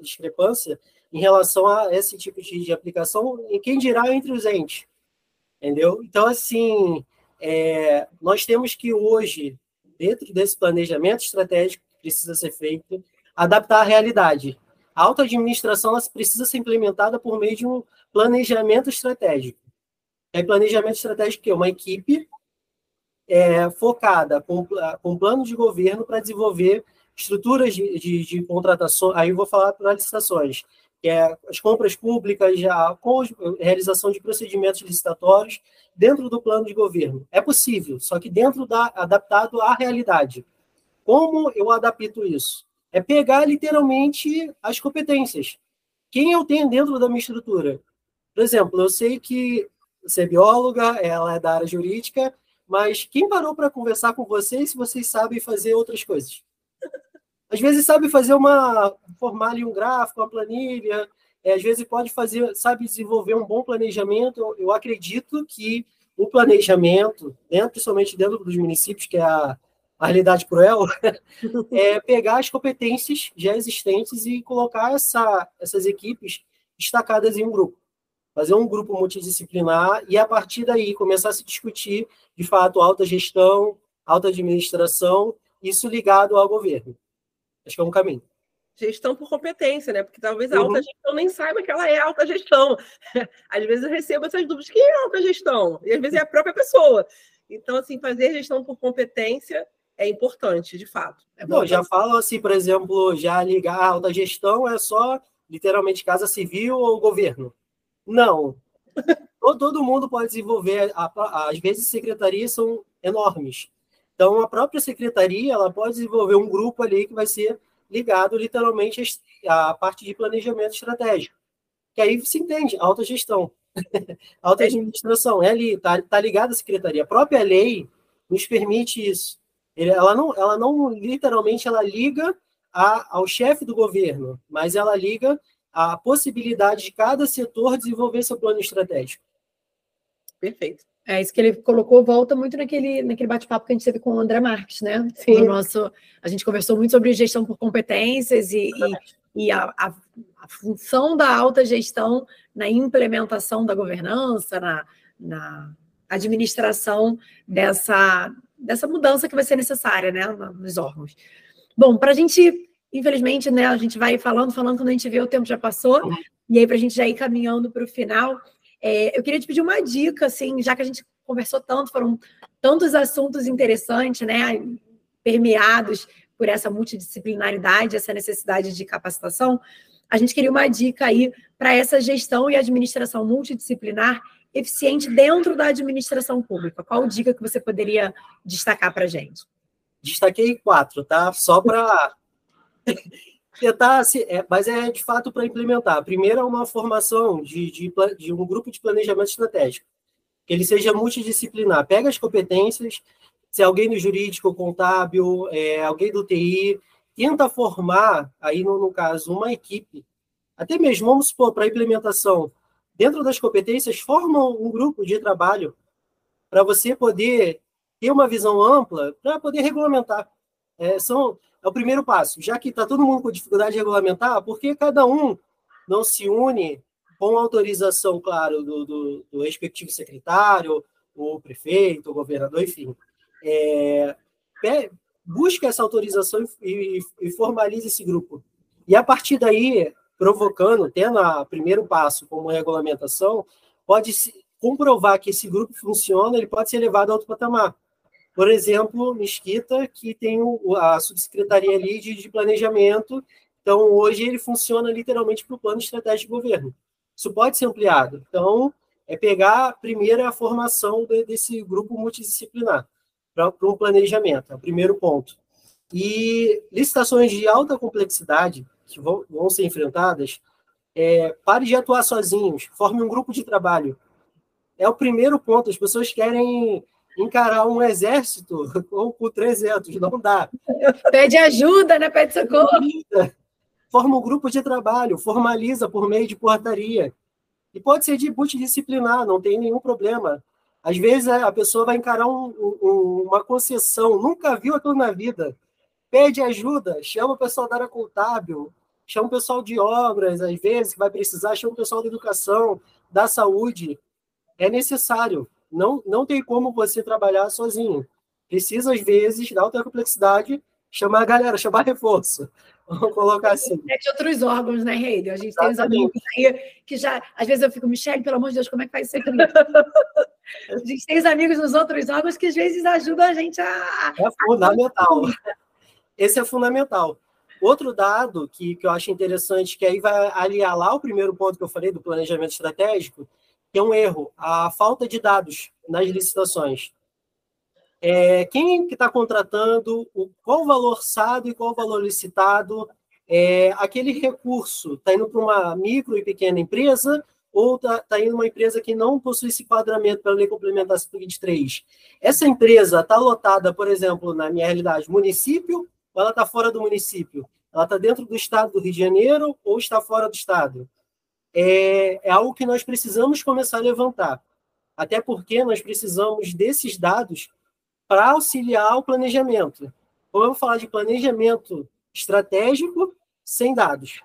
discrepância em relação a esse tipo de, de aplicação, e quem dirá entre os entes, entendeu? Então, assim, é, nós temos que hoje, dentro desse planejamento estratégico que precisa ser feito, adaptar a realidade. A auto-administração precisa ser implementada por meio de um planejamento estratégico. É planejamento estratégico que é uma equipe é, focada com, com plano de governo para desenvolver estruturas de, de, de, contratação, aí eu vou falar para licitações, que é as compras públicas, já, a realização de procedimentos licitatórios dentro do plano de governo. É possível, só que dentro da adaptado à realidade. Como eu adapto isso? É pegar literalmente as competências. Quem eu tenho dentro da minha estrutura? Por exemplo, eu sei que você é bióloga, ela é da área jurídica, mas quem parou para conversar com vocês se vocês sabem fazer outras coisas? Às vezes sabe fazer uma formar um gráfico, uma planilha, é, às vezes pode fazer, sabe desenvolver um bom planejamento. Eu, eu acredito que o planejamento, dentro, principalmente dentro dos municípios, que é a, a realidade cruel, é pegar as competências já existentes e colocar essa, essas equipes destacadas em um grupo fazer um grupo multidisciplinar e, a partir daí, começar a se discutir, de fato, alta gestão, alta administração, isso ligado ao governo. Acho que é um caminho. Gestão por competência, né? Porque talvez a uhum. alta gestão nem saiba que ela é alta gestão. Às vezes eu recebo essas dúvidas: quem é alta gestão? E às vezes é a própria pessoa. Então, assim, fazer gestão por competência é importante, de fato. É Não, já falo assim, por exemplo, já ligar a alta gestão é só literalmente casa civil ou governo. Não. Todo mundo pode desenvolver, às vezes secretarias são enormes. Então, a própria secretaria ela pode desenvolver um grupo ali que vai ser ligado literalmente à parte de planejamento estratégico. Que aí se entende, alta gestão, alta administração, é ali, está tá ligada à secretaria. A própria lei nos permite isso. Ela não, ela não literalmente ela liga a, ao chefe do governo, mas ela liga a possibilidade de cada setor desenvolver seu plano estratégico. Perfeito. É isso que ele colocou, volta muito naquele, naquele bate-papo que a gente teve com o André Marques, né? Sim. nosso, a gente conversou muito sobre gestão por competências e, e, e a, a, a, função da alta gestão na implementação da governança, na, na administração dessa, dessa mudança que vai ser necessária né, nos órgãos. Bom, para a gente Infelizmente, né, a gente vai falando, falando, quando a gente vê o tempo já passou, e aí para a gente já ir caminhando para o final, é, eu queria te pedir uma dica, assim, já que a gente conversou tanto, foram tantos assuntos interessantes, né, permeados por essa multidisciplinaridade, essa necessidade de capacitação, a gente queria uma dica aí para essa gestão e administração multidisciplinar eficiente dentro da administração pública. Qual dica que você poderia destacar para a gente? Destaquei quatro, tá? Só para tentar, é, mas é de fato para implementar. Primeiro é uma formação de, de, de, um grupo de planejamento estratégico, que ele seja multidisciplinar. Pega as competências, se é alguém do jurídico, contábil, é, alguém do TI, tenta formar, aí no, no caso, uma equipe, até mesmo, vamos supor, para implementação dentro das competências, formam um grupo de trabalho para você poder ter uma visão ampla, para poder regulamentar. É, são, é o primeiro passo. Já que está todo mundo com dificuldade de regulamentar, por que cada um não se une com autorização, claro, do, do, do respectivo secretário, o prefeito, o governador, enfim. É, busca essa autorização e, e, e formaliza esse grupo. E a partir daí, provocando, tendo o primeiro passo como regulamentação, pode comprovar que esse grupo funciona, ele pode ser levado a outro patamar. Por exemplo, Mesquita, que tem a subsecretaria ali de, de planejamento, então hoje ele funciona literalmente para o plano estratégico de governo. Isso pode ser ampliado. Então, é pegar primeiro a formação de, desse grupo multidisciplinar para um planejamento, é o primeiro ponto. E licitações de alta complexidade, que vão, vão ser enfrentadas, é, pare de atuar sozinhos, forme um grupo de trabalho. É o primeiro ponto. As pessoas querem encarar um exército com, com 300, não dá. Pede ajuda, né? Pede socorro. Forma um grupo de trabalho, formaliza por meio de portaria. E pode ser de multidisciplinar, não tem nenhum problema. Às vezes a pessoa vai encarar um, um, uma concessão, nunca viu aquilo na vida. Pede ajuda, chama o pessoal da área contábil, chama o pessoal de obras, às vezes, que vai precisar, chama o pessoal da educação, da saúde. É necessário. Não, não tem como você trabalhar sozinho. Precisa, às vezes, da alta complexidade, chamar a galera, chamar reforço. Vamos colocar assim. É de outros órgãos, né, Heide? A gente Exatamente. tem os amigos aí que já, às vezes eu fico, Michelle, pelo amor de Deus, como é que vai ser comigo? a gente tem os amigos nos outros órgãos que às vezes ajudam a gente a. É fundamental. Esse é fundamental. Outro dado que, que eu acho interessante, que aí vai aliar lá o primeiro ponto que eu falei do planejamento estratégico, que é um erro, a falta de dados nas licitações. É, quem que está contratando, o, qual o valor orçado e qual o valor licitado, é, aquele recurso está indo para uma micro e pequena empresa ou está tá indo uma empresa que não possui esse quadramento para lei complementar 23. Essa empresa está lotada, por exemplo, na minha realidade, município ou ela está fora do município? Ela está dentro do estado do Rio de Janeiro ou está fora do estado? É, é algo que nós precisamos começar a levantar. Até porque nós precisamos desses dados para auxiliar o planejamento. Então, vamos falar de planejamento estratégico sem dados.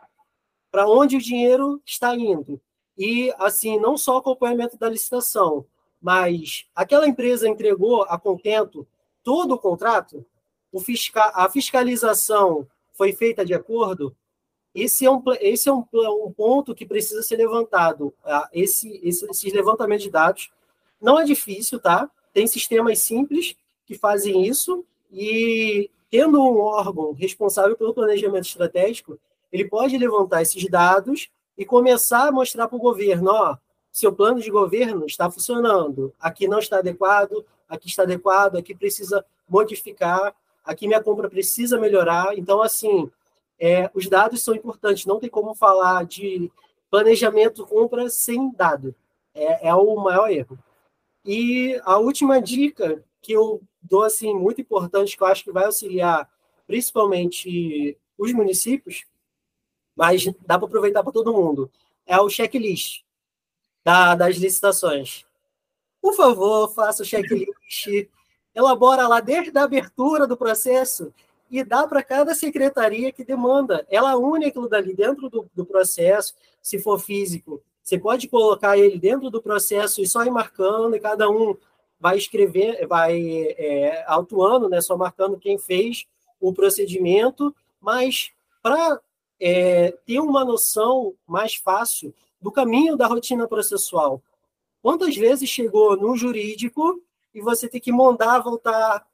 Para onde o dinheiro está indo? E, assim, não só acompanhamento da licitação, mas aquela empresa entregou a contento todo o contrato? o fiscal, a fiscalização foi feita de acordo, esse é um, esse é um, um ponto que precisa ser levantado. Tá? Esse, esse, esses levantamentos de dados não é difícil, tá? Tem sistemas simples que fazem isso e tendo um órgão responsável pelo planejamento estratégico, ele pode levantar esses dados e começar a mostrar para o governo, ó, seu plano de governo está funcionando, aqui não está adequado, aqui está adequado, aqui precisa modificar aqui minha compra precisa melhorar. Então, assim, é, os dados são importantes. Não tem como falar de planejamento compra sem dado. É, é o maior erro. E a última dica que eu dou, assim, muito importante, que eu acho que vai auxiliar principalmente os municípios, mas dá para aproveitar para todo mundo, é o checklist da, das licitações. Por favor, faça o checklist elabora lá desde a abertura do processo e dá para cada secretaria que demanda. Ela une aquilo dali dentro do, do, processo, se for físico. Você pode colocar ele dentro do processo e só ir marcando, e cada um vai escrever, vai é, autuando, né, só marcando quem fez o procedimento, mas para é, ter uma noção mais fácil do caminho da rotina processual. Quantas vezes chegou no jurídico e você tem que mandar voltar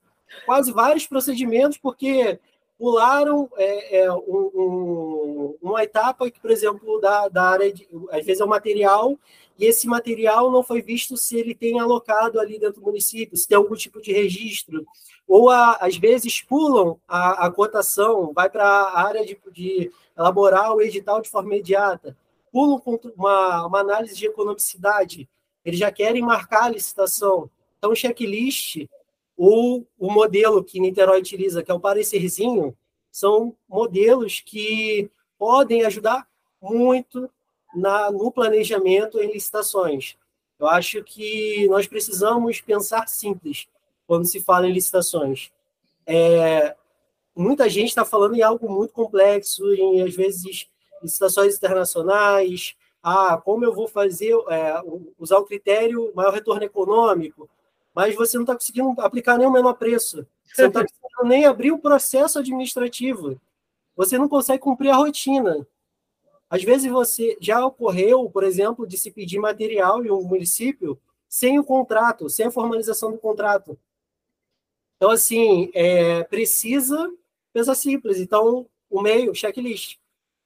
quase vários procedimentos, porque pularam é, é, um, um, uma etapa que, por exemplo, da, da área de, às vezes é um material e esse material não foi visto se ele tem alocado ali dentro do município, se tem algum tipo de registro, ou a, às vezes pulam a, a cotação, vai para a área de, de, elaborar o edital de forma imediata, pulam uma, uma análise de economicidade, eles já querem marcar a licitação, então, o checklist, ou o modelo que Niterói utiliza, que é o parecerzinho, são modelos que podem ajudar muito na, no planejamento em licitações. Eu acho que nós precisamos pensar simples quando se fala em licitações. É, muita gente está falando em algo muito complexo, em às vezes licitações internacionais. Ah, como eu vou fazer, é, usar o critério maior retorno econômico, mas você não está conseguindo aplicar nem o menor preço. Você não está conseguindo nem abrir o processo administrativo. Você não consegue cumprir a rotina. Às vezes você já ocorreu, por exemplo, de se pedir material em um município sem o contrato, sem a formalização do contrato. Então, assim, é, precisa pensar simples. Então, o meio, checklist.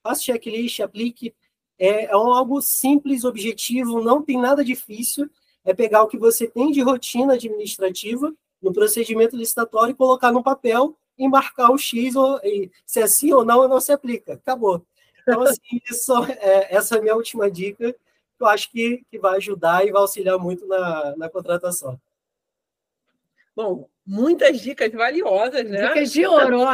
Faça checklist, aplique. É, é algo simples, objetivo, não tem nada difícil. É pegar o que você tem de rotina administrativa no procedimento licitatório e colocar no papel, embarcar o X, ou, e, se é sim ou não, não se aplica. Acabou. Então, assim, isso, é, essa é a minha última dica, que eu acho que, que vai ajudar e vai auxiliar muito na, na contratação. Bom, muitas dicas valiosas, né? Dicas de ouro, ó,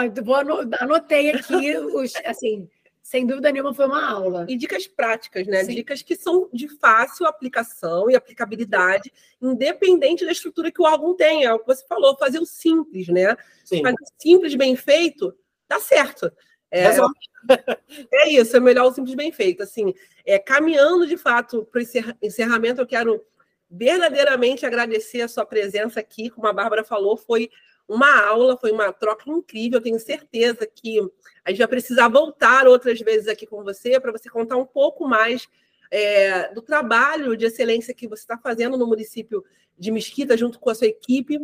anotei aqui, os, assim, sem dúvida nenhuma foi uma aula. E dicas práticas, né? Sim. Dicas que são de fácil aplicação e aplicabilidade, independente da estrutura que o órgão tem. É o que você falou, fazer o simples, né? Sim. Fazer o simples bem feito, dá certo. É, é isso, é melhor o simples bem feito. Assim, é, caminhando de fato para o encerramento, eu quero verdadeiramente agradecer a sua presença aqui, como a Bárbara falou, foi uma aula, foi uma troca incrível. Tenho certeza que a gente vai precisar voltar outras vezes aqui com você para você contar um pouco mais é, do trabalho de excelência que você está fazendo no município de Mesquita, junto com a sua equipe.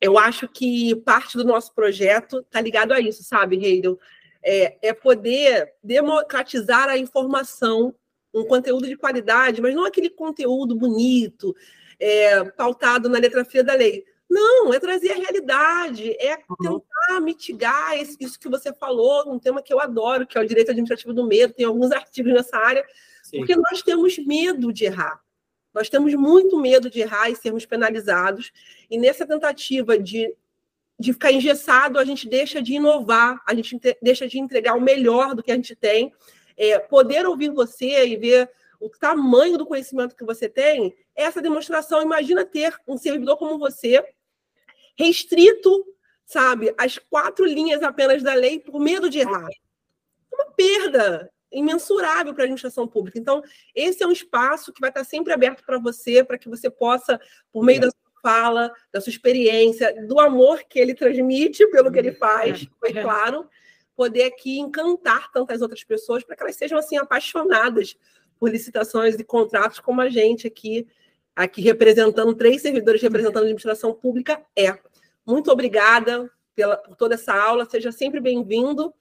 Eu acho que parte do nosso projeto está ligado a isso, sabe, Heidel? é, é poder democratizar a informação, um conteúdo de qualidade, mas não aquele conteúdo bonito, é, pautado na letra fria da lei. Não, é trazer a realidade, é uhum. tentar mitigar isso que você falou, um tema que eu adoro, que é o direito administrativo do medo, tem alguns artigos nessa área, Sim. porque nós temos medo de errar. Nós temos muito medo de errar e sermos penalizados, e nessa tentativa de de ficar engessado, a gente deixa de inovar, a gente deixa de entregar o melhor do que a gente tem. É, poder ouvir você e ver o tamanho do conhecimento que você tem, essa demonstração. Imagina ter um servidor como você, restrito, sabe, às quatro linhas apenas da lei por medo de errar. Uma perda imensurável para a administração pública. Então, esse é um espaço que vai estar sempre aberto para você, para que você possa, por meio da fala, da sua experiência, do amor que ele transmite pelo que ele faz, foi claro, poder aqui encantar tantas outras pessoas para que elas sejam assim apaixonadas por licitações e contratos como a gente aqui, aqui representando três servidores representando a administração pública é. Muito obrigada pela, por toda essa aula, seja sempre bem-vindo.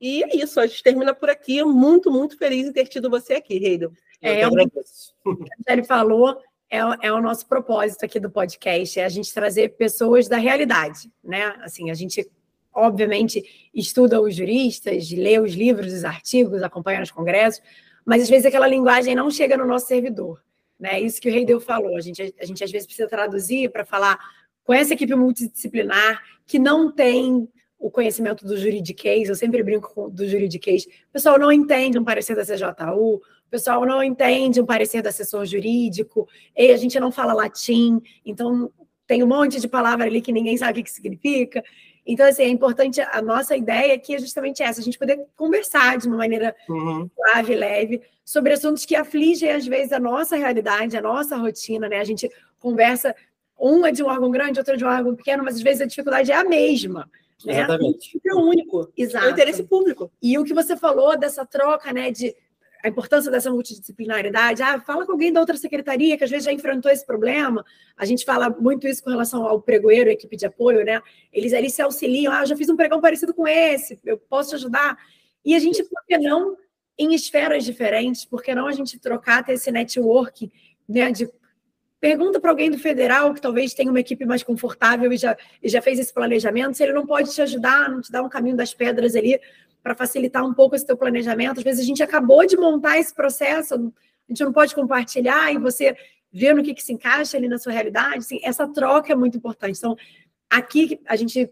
E é isso, a gente termina por aqui. Muito, muito feliz em ter tido você aqui, Reidel. É, eu, ele falou, é, é, o nosso propósito aqui do podcast, é a gente trazer pessoas da realidade, né? Assim, a gente, obviamente, estuda os juristas, lê os livros, os artigos, acompanha os congressos, mas às vezes aquela linguagem não chega no nosso servidor, né? Isso que o Reideu falou, a gente, a gente às vezes precisa traduzir para falar com essa equipe multidisciplinar que não tem o conhecimento do juridiquês, eu sempre brinco com, do juridiquês, o pessoal não entende um parecer da CJU, o pessoal não entende um parecer do assessor jurídico, e a gente não fala latim, então tem um monte de palavra ali que ninguém sabe o que significa. Então, assim, é importante, a nossa ideia aqui é justamente essa, a gente poder conversar de uma maneira uhum. suave, leve, sobre assuntos que afligem, às vezes, a nossa realidade, a nossa rotina, né? A gente conversa, um é de um órgão grande, outro é de um órgão pequeno, mas às vezes a dificuldade é a mesma. Né? Exatamente. É único. Exato. É o interesse público. E o que você falou dessa troca, né, de a importância dessa multidisciplinaridade. Ah, fala com alguém da outra secretaria que às vezes já enfrentou esse problema. A gente fala muito isso com relação ao pregoeiro, equipe de apoio, né? Eles ali se auxiliam. Ah, já fiz um pregão parecido com esse, eu posso te ajudar. E a gente, por que não, em esferas diferentes, por que não a gente trocar, ter esse network, né, de Pergunta para alguém do federal que talvez tenha uma equipe mais confortável e já, e já fez esse planejamento, se ele não pode te ajudar, não te dar um caminho das pedras ali para facilitar um pouco esse teu planejamento. Às vezes a gente acabou de montar esse processo, a gente não pode compartilhar e você vê no que, que se encaixa ali na sua realidade. Assim, essa troca é muito importante. Então, aqui a gente,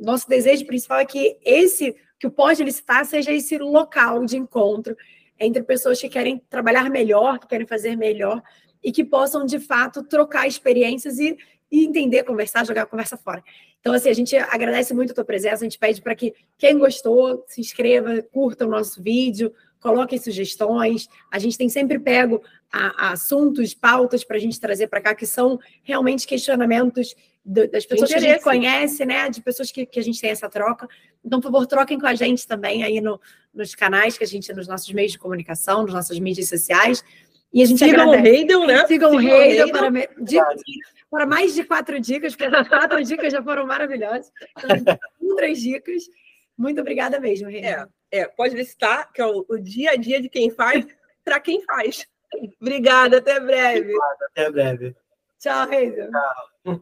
nosso desejo principal é que esse, que o pós-licitar seja esse local de encontro entre pessoas que querem trabalhar melhor, que querem fazer melhor e que possam, de fato, trocar experiências e, e entender, conversar, jogar a conversa fora. Então, assim, a gente agradece muito a tua presença, a gente pede para que quem gostou se inscreva, curta o nosso vídeo, coloquem sugestões. A gente tem sempre pego a, a assuntos, pautas para a gente trazer para cá, que são realmente questionamentos do, das pessoas que a gente conhece, né? De pessoas que, que a gente tem essa troca. Então, por favor, troquem com a gente também aí no, nos canais que a gente, nos nossos meios de comunicação, nas nossas mídias sociais. E a gente Sigam agradece. o Heidel, né? Sigam, o Heidel para, me... para mais de quatro dicas, porque as quatro dicas já foram maravilhosas. Então, outras dicas. Muito obrigada mesmo, Heidel. É. É, pode licitar, que é o, o dia a dia de quem faz, para quem faz. Obrigada, até breve. Obrigado, até breve. Tchau, Reisa. Tchau.